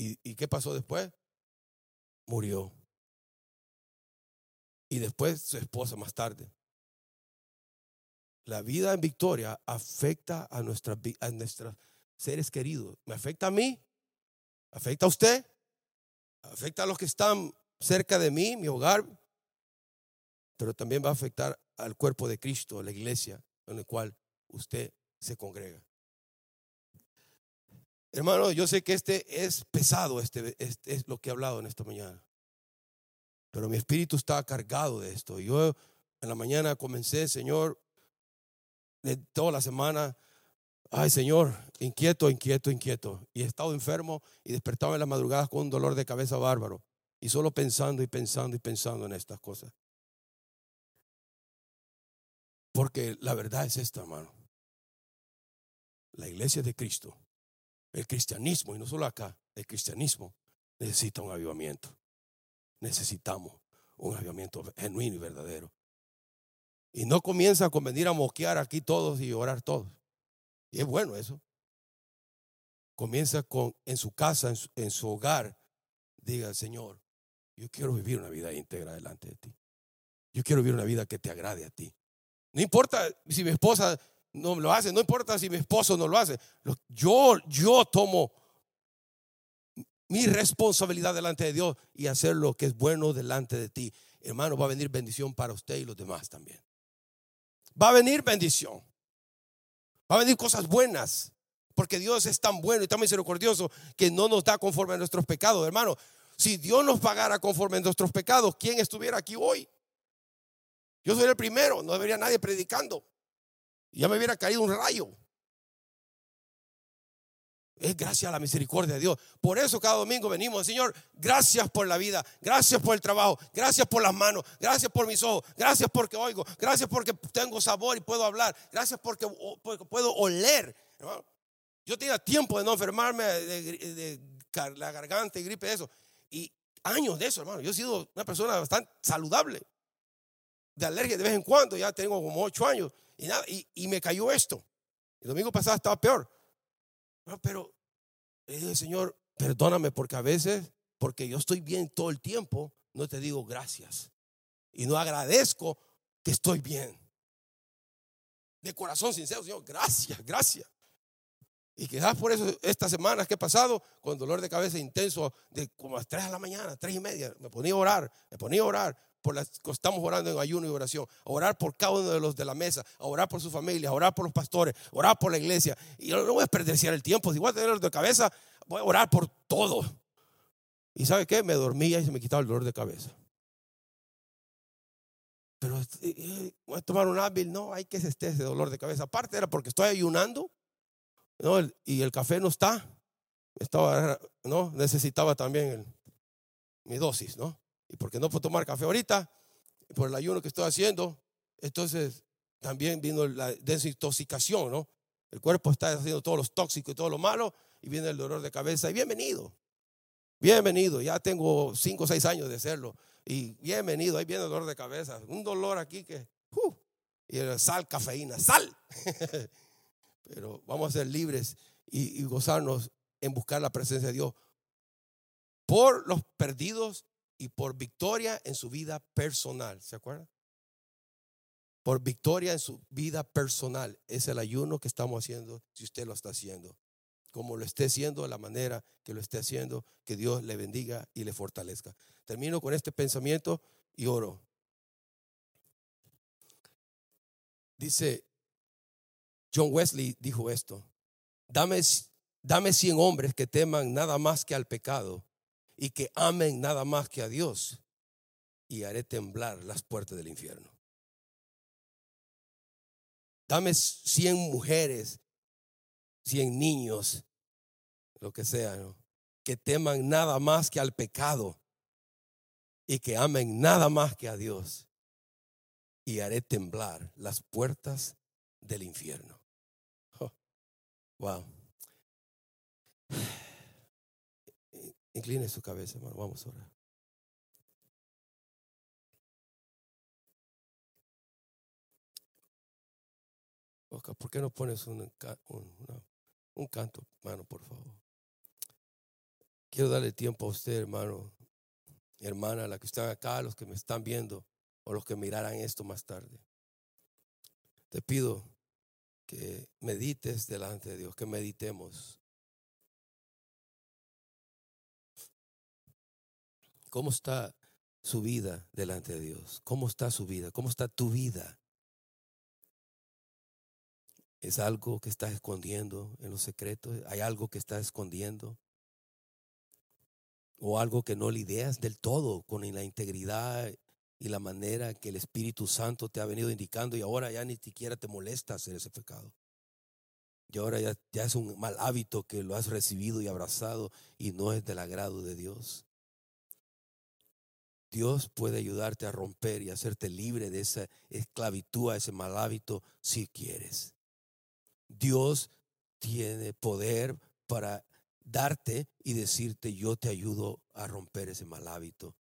Speaker 1: ¿Y, qué pasó después? Murió. Y después su esposa más tarde. La vida en victoria afecta a, nuestros seres queridos. ¿Me afecta a mí? ¿Afecta a usted? ¿Afecta a los que están cerca de mí, mi hogar? Pero también va a afectar al cuerpo de Cristo, la iglesia en el cual usted se congrega. Hermano, yo sé que este es pesado, este, este, es lo que he hablado en esta mañana. Pero mi espíritu está cargado de esto. Yo en la mañana comencé, Señor, de toda la semana, ay Señor, inquieto, inquieto, inquieto. Y he estado enfermo y despertaba en las madrugadas con un dolor de cabeza bárbaro. Y solo pensando y pensando y pensando en estas cosas. Porque la verdad es esta, hermano. La iglesia de Cristo el cristianismo, y no solo acá, el cristianismo necesita un avivamiento. Necesitamos un avivamiento genuino y verdadero. Y no comienza con venir a mosquear aquí todos y orar todos. Y es bueno eso. Comienza con en su casa, en su, hogar, diga, Señor, yo quiero vivir una vida íntegra delante de ti. Yo quiero vivir una vida que te agrade a ti. No importa si mi esposa no lo hace, no importa si mi esposo no lo hace. Yo, yo tomo mi responsabilidad delante de Dios y hacer lo que es bueno delante de ti. Hermano, va a venir bendición para usted y los demás también. Va a venir bendición. Va a venir cosas buenas. Porque Dios es tan bueno y tan misericordioso que no nos da conforme a nuestros pecados. Hermano, si Dios nos pagara conforme a nuestros pecados, ¿quién estuviera aquí hoy? Yo soy el primero, no debería nadie predicando ya me hubiera caído un rayo. Es gracias a la misericordia de Dios. Por eso cada domingo venimos, Señor, gracias por la vida, gracias por el trabajo, gracias por las manos, gracias por mis ojos, gracias porque oigo, gracias porque tengo sabor y puedo hablar, gracias porque, puedo oler. Yo tenía tiempo de no enfermarme de, la garganta y gripe, eso. Y años de eso, hermano. Yo he sido una persona bastante saludable. De alergia de vez en cuando, ya tengo como ocho años. Y, nada, y, me cayó esto. El domingo pasado estaba peor. pero Señor, perdóname porque a veces, porque yo estoy bien todo el tiempo, no te digo gracias. Y no agradezco que estoy bien. De corazón sincero, Señor, gracias, gracias. Y quizás por eso estas semanas que he pasado con dolor de cabeza intenso de como a las 3 de la mañana, tres y media, me ponía a orar, me ponía a orar, por las estamos orando en ayuno y oración, orar por cada uno de los de la mesa, orar por su familia, orar por los pastores, orar por la iglesia. Y no voy a desperdiciar el tiempo, si voy a tener de cabeza, voy a orar por todo. Y ¿sabe qué? Me dormía y se me quitaba el dolor de cabeza. Pero eh, eh, voy a tomar un hábil, no, hay que esté ese dolor de cabeza. Aparte era porque estoy ayunando, ¿no? y el café no está. Estaba, no, necesitaba también mi dosis, ¿no? Y porque no puedo tomar café ahorita, por el ayuno que estoy haciendo, entonces también vino la desintoxicación, ¿no? El cuerpo está haciendo todos los tóxicos y todo lo malo y viene el dolor de cabeza. Y bienvenido, bienvenido, ya tengo cinco o seis años de hacerlo. Y bienvenido, ahí viene el dolor de cabeza. Un dolor aquí que, uh, y el sal, cafeína, sal. *laughs* Pero vamos a ser libres y gozarnos en buscar la presencia de Dios por los perdidos y por victoria en su vida personal. ¿Se acuerdan? Por victoria en su vida personal. Es el ayuno que estamos haciendo si usted lo está haciendo. Como lo esté haciendo, la manera que lo esté haciendo, que Dios le bendiga y le fortalezca. Termino con este pensamiento y oro. Dice, John Wesley dijo esto, dame, dame 100 hombres que teman nada más que al pecado y que amen nada más que a Dios y haré temblar las puertas del infierno. Dame 100 mujeres, 100 niños, lo que sea, que teman nada más que al pecado y que amen nada más que a Dios y haré temblar las puertas del infierno. wow. Incline su cabeza, hermano. Vamos a orar. Oscar, ¿por qué no pones un, un, canto, hermano, por favor? Quiero darle tiempo a usted, hermano, hermana, la que están acá, los que me están viendo o los que mirarán esto más tarde. Te pido que medites delante de Dios, que meditemos. ¿Cómo está su vida delante de Dios? ¿Cómo está su vida? ¿Cómo está tu vida? ¿Es algo que estás escondiendo en los secretos? ¿Hay algo que estás escondiendo? ¿O algo que no lidias del todo con la integridad y la manera que el Espíritu Santo te ha venido indicando y ahora ya ni siquiera te molesta hacer ese pecado? Y ahora ya, ya es un mal hábito que lo has recibido y abrazado y no es del agrado de Dios. Dios puede ayudarte a romper y hacerte libre de esa esclavitud, a ese mal hábito, si quieres. Dios tiene poder para darte y decirte, yo te ayudo a romper ese mal hábito,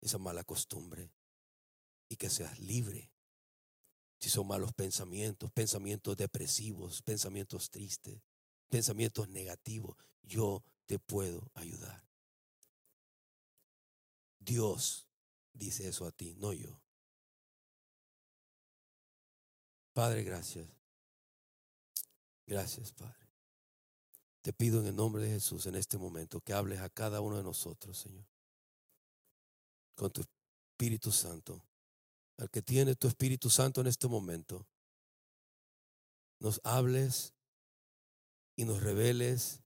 Speaker 1: esa mala costumbre, y que seas libre. Si son malos pensamientos, pensamientos depresivos, pensamientos tristes, pensamientos negativos, yo te puedo ayudar. Dios dice eso a ti, no yo. Padre, gracias. Gracias, Padre. Te pido en el nombre de Jesús en este momento que hables a cada uno de nosotros, Señor. Con tu Espíritu Santo. Al que tiene tu Espíritu Santo en este momento. Nos hables y nos reveles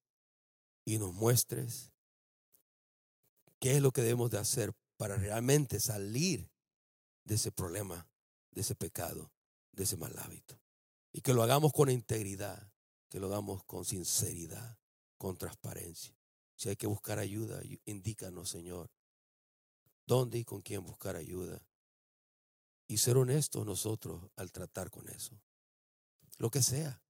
Speaker 1: y nos muestres qué es lo que debemos de hacer para realmente salir de ese problema, de ese pecado, de ese mal hábito. Y que lo hagamos con integridad, que lo hagamos con sinceridad, con transparencia. Si hay que buscar ayuda, indícanos, Señor, dónde y con quién buscar ayuda. Y ser honestos nosotros al tratar con eso. Lo que sea.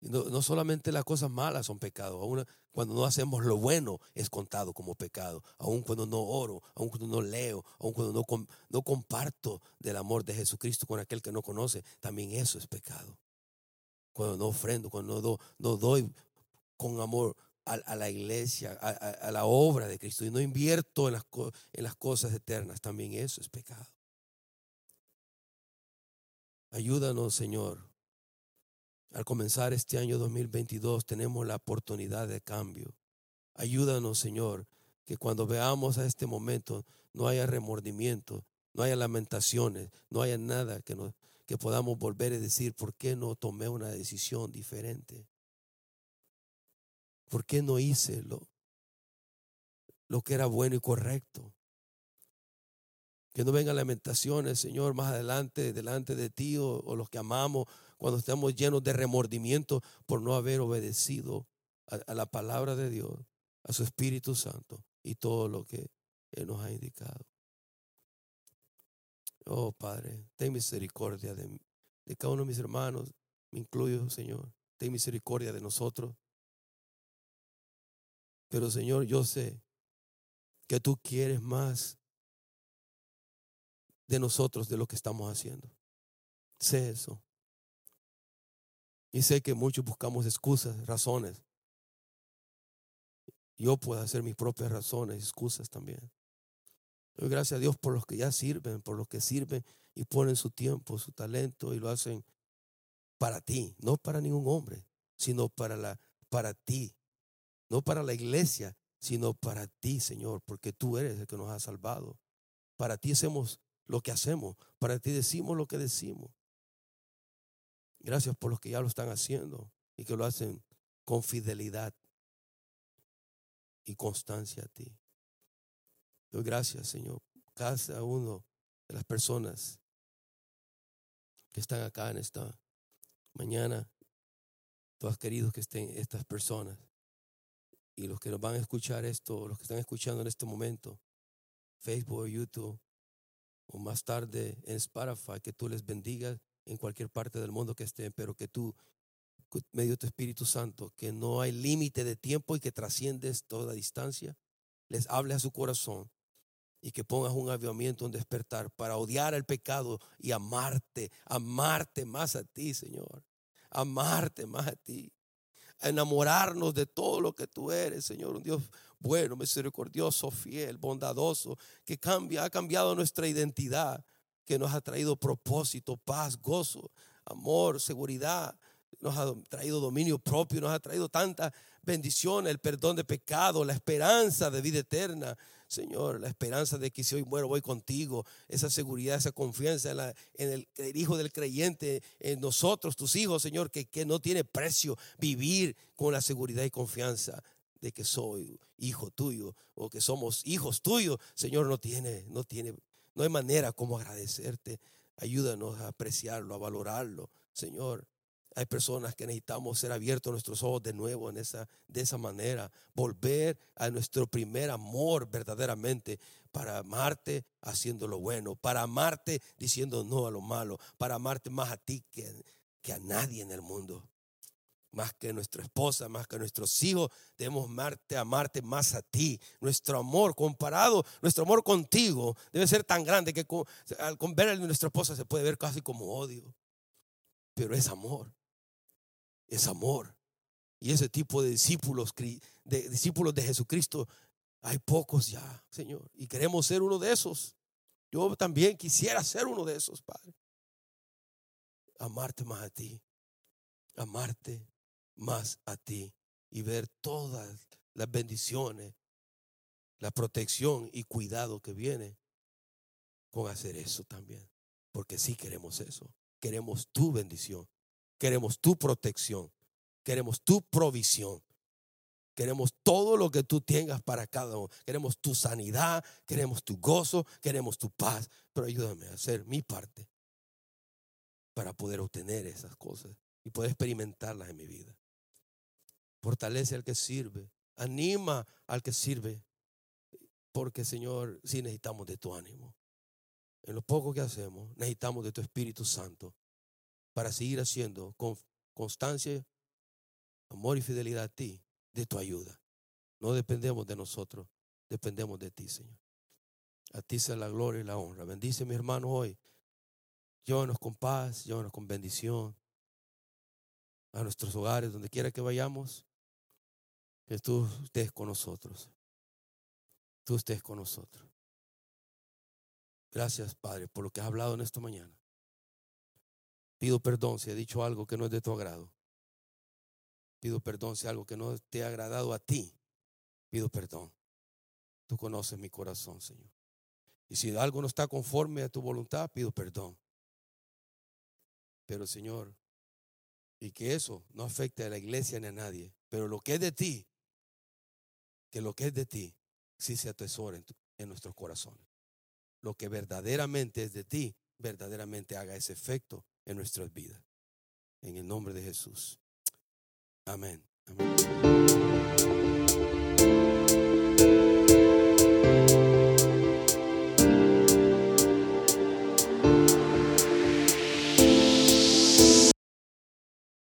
Speaker 1: No, no, solamente las cosas malas son pecados, aún cuando no hacemos lo bueno es contado como pecado, aun cuando no oro, aun cuando no leo, aun cuando no, no comparto del amor de Jesucristo con aquel que no conoce, también eso es pecado. Cuando no ofrendo, cuando no, no doy con amor a, la iglesia, a, la obra de Cristo y no invierto en las, en las cosas eternas, también eso es pecado. Ayúdanos, Señor, al comenzar este año 2022 tenemos la oportunidad de cambio. Ayúdanos, Señor, que cuando veamos a este momento no haya remordimiento, no haya lamentaciones, no haya nada que, que podamos volver a decir, ¿por qué no tomé una decisión diferente? ¿Por qué no hice lo, lo que era bueno y correcto? Que no vengan lamentaciones, Señor, más adelante, delante de ti o los que amamos cuando estamos llenos de remordimiento por no haber obedecido a, la palabra de Dios, a su Espíritu Santo y todo lo que Él nos ha indicado. Oh Padre, ten misericordia de, de cada uno de mis hermanos, me incluyo, Señor. Ten misericordia de nosotros. Pero Señor, yo sé que tú quieres más de nosotros de lo que estamos haciendo. Sé eso. Y sé que muchos buscamos excusas, razones. Yo puedo hacer mis propias razones, excusas también. Doy gracias a Dios por los que ya sirven, por los que sirven y ponen su tiempo, su talento y lo hacen para ti, no para ningún hombre, sino para, la, para ti, no para la iglesia, sino para ti, Señor, porque tú eres el que nos ha salvado. Para ti hacemos lo que hacemos, para ti decimos lo que decimos. Gracias por los que ya lo están haciendo y que lo hacen con fidelidad y constancia a ti. Doy gracias, Señor, cada uno de las personas que están acá en esta mañana, todos queridos que estén estas personas y los que nos van a escuchar esto, los que están escuchando en este momento, Facebook, YouTube, o más tarde en Spotify, que tú les bendigas en cualquier parte del mundo que estén, pero que tú, medio tu Espíritu Santo, que no hay límite de tiempo y que trasciendes toda distancia, les hable a su corazón y que pongas un avivamiento, un despertar para odiar el pecado y amarte, amarte más a ti, Señor, amarte más a ti, enamorarnos de todo lo que tú eres, Señor, un Dios bueno, misericordioso, fiel, bondadoso, que cambia, ha cambiado nuestra identidad, que nos ha traído propósito, paz, gozo, amor, seguridad, nos ha traído dominio propio, nos ha traído tanta bendición, el perdón de pecado, la esperanza de vida eterna. Señor, la esperanza de que si hoy muero voy contigo, esa seguridad, esa confianza en, el, Hijo del creyente, en nosotros, tus hijos, Señor, que, que no tiene precio vivir con la seguridad y confianza de que soy hijo tuyo o que somos hijos tuyos, Señor, no tiene, no tiene, no hay manera como agradecerte. Ayúdanos a apreciarlo, a valorarlo, Señor. Hay personas que necesitamos ser abiertos nuestros ojos de nuevo en esa, de esa manera, volver a nuestro primer amor verdaderamente para amarte haciendo lo bueno, para amarte diciendo no a lo malo, para amarte más a ti que, que a nadie en el mundo más que nuestra esposa, más que nuestros hijos, debemos amarte, amarte más a ti. Nuestro amor comparado, nuestro amor contigo debe ser tan grande que al ver a nuestra esposa se puede ver casi como odio. Pero es amor, es amor. Y ese tipo de discípulos, de discípulos de Jesucristo, hay pocos ya, Señor. Y queremos ser uno de esos. Yo también quisiera ser uno de esos, Padre. Amarte más a ti. Amarte más a ti y ver todas las bendiciones, la protección y cuidado que viene con hacer eso también. Porque sí queremos eso. Queremos tu bendición. Queremos tu protección. Queremos tu provisión. Queremos todo lo que tú tengas para cada uno. Queremos tu sanidad, queremos tu gozo, queremos tu paz. Pero ayúdame a hacer mi parte para poder obtener esas cosas y poder experimentarlas en mi vida. Fortalece al que sirve. Anima al que sirve. Porque, Señor, sí necesitamos de tu ánimo. En lo poco que hacemos, necesitamos de tu Espíritu Santo para seguir haciendo con constancia, amor y fidelidad a ti, de tu ayuda. No dependemos de nosotros, dependemos de ti, Señor. A ti sea la gloria y la honra. Bendice, mi hermano, hoy. Llévanos con paz, llévanos con bendición a nuestros hogares, donde quiera que vayamos que tú estés con nosotros. Tú estés con nosotros. Gracias, Padre, por lo que has hablado en esta mañana. Pido perdón si he dicho algo que no es de tu agrado. Pido perdón si algo que no te ha agradado a ti. Pido perdón. Tú conoces mi corazón, Señor. Y si algo no está conforme a tu voluntad, pido perdón. Pero, Señor, y que eso no afecte a la iglesia ni a nadie. Pero lo que es de ti, que lo que es de ti sí se atesora en, en nuestros corazones. Lo que verdaderamente es de ti, verdaderamente haga ese efecto en nuestras vidas. En el nombre de Jesús. Amén. Amén.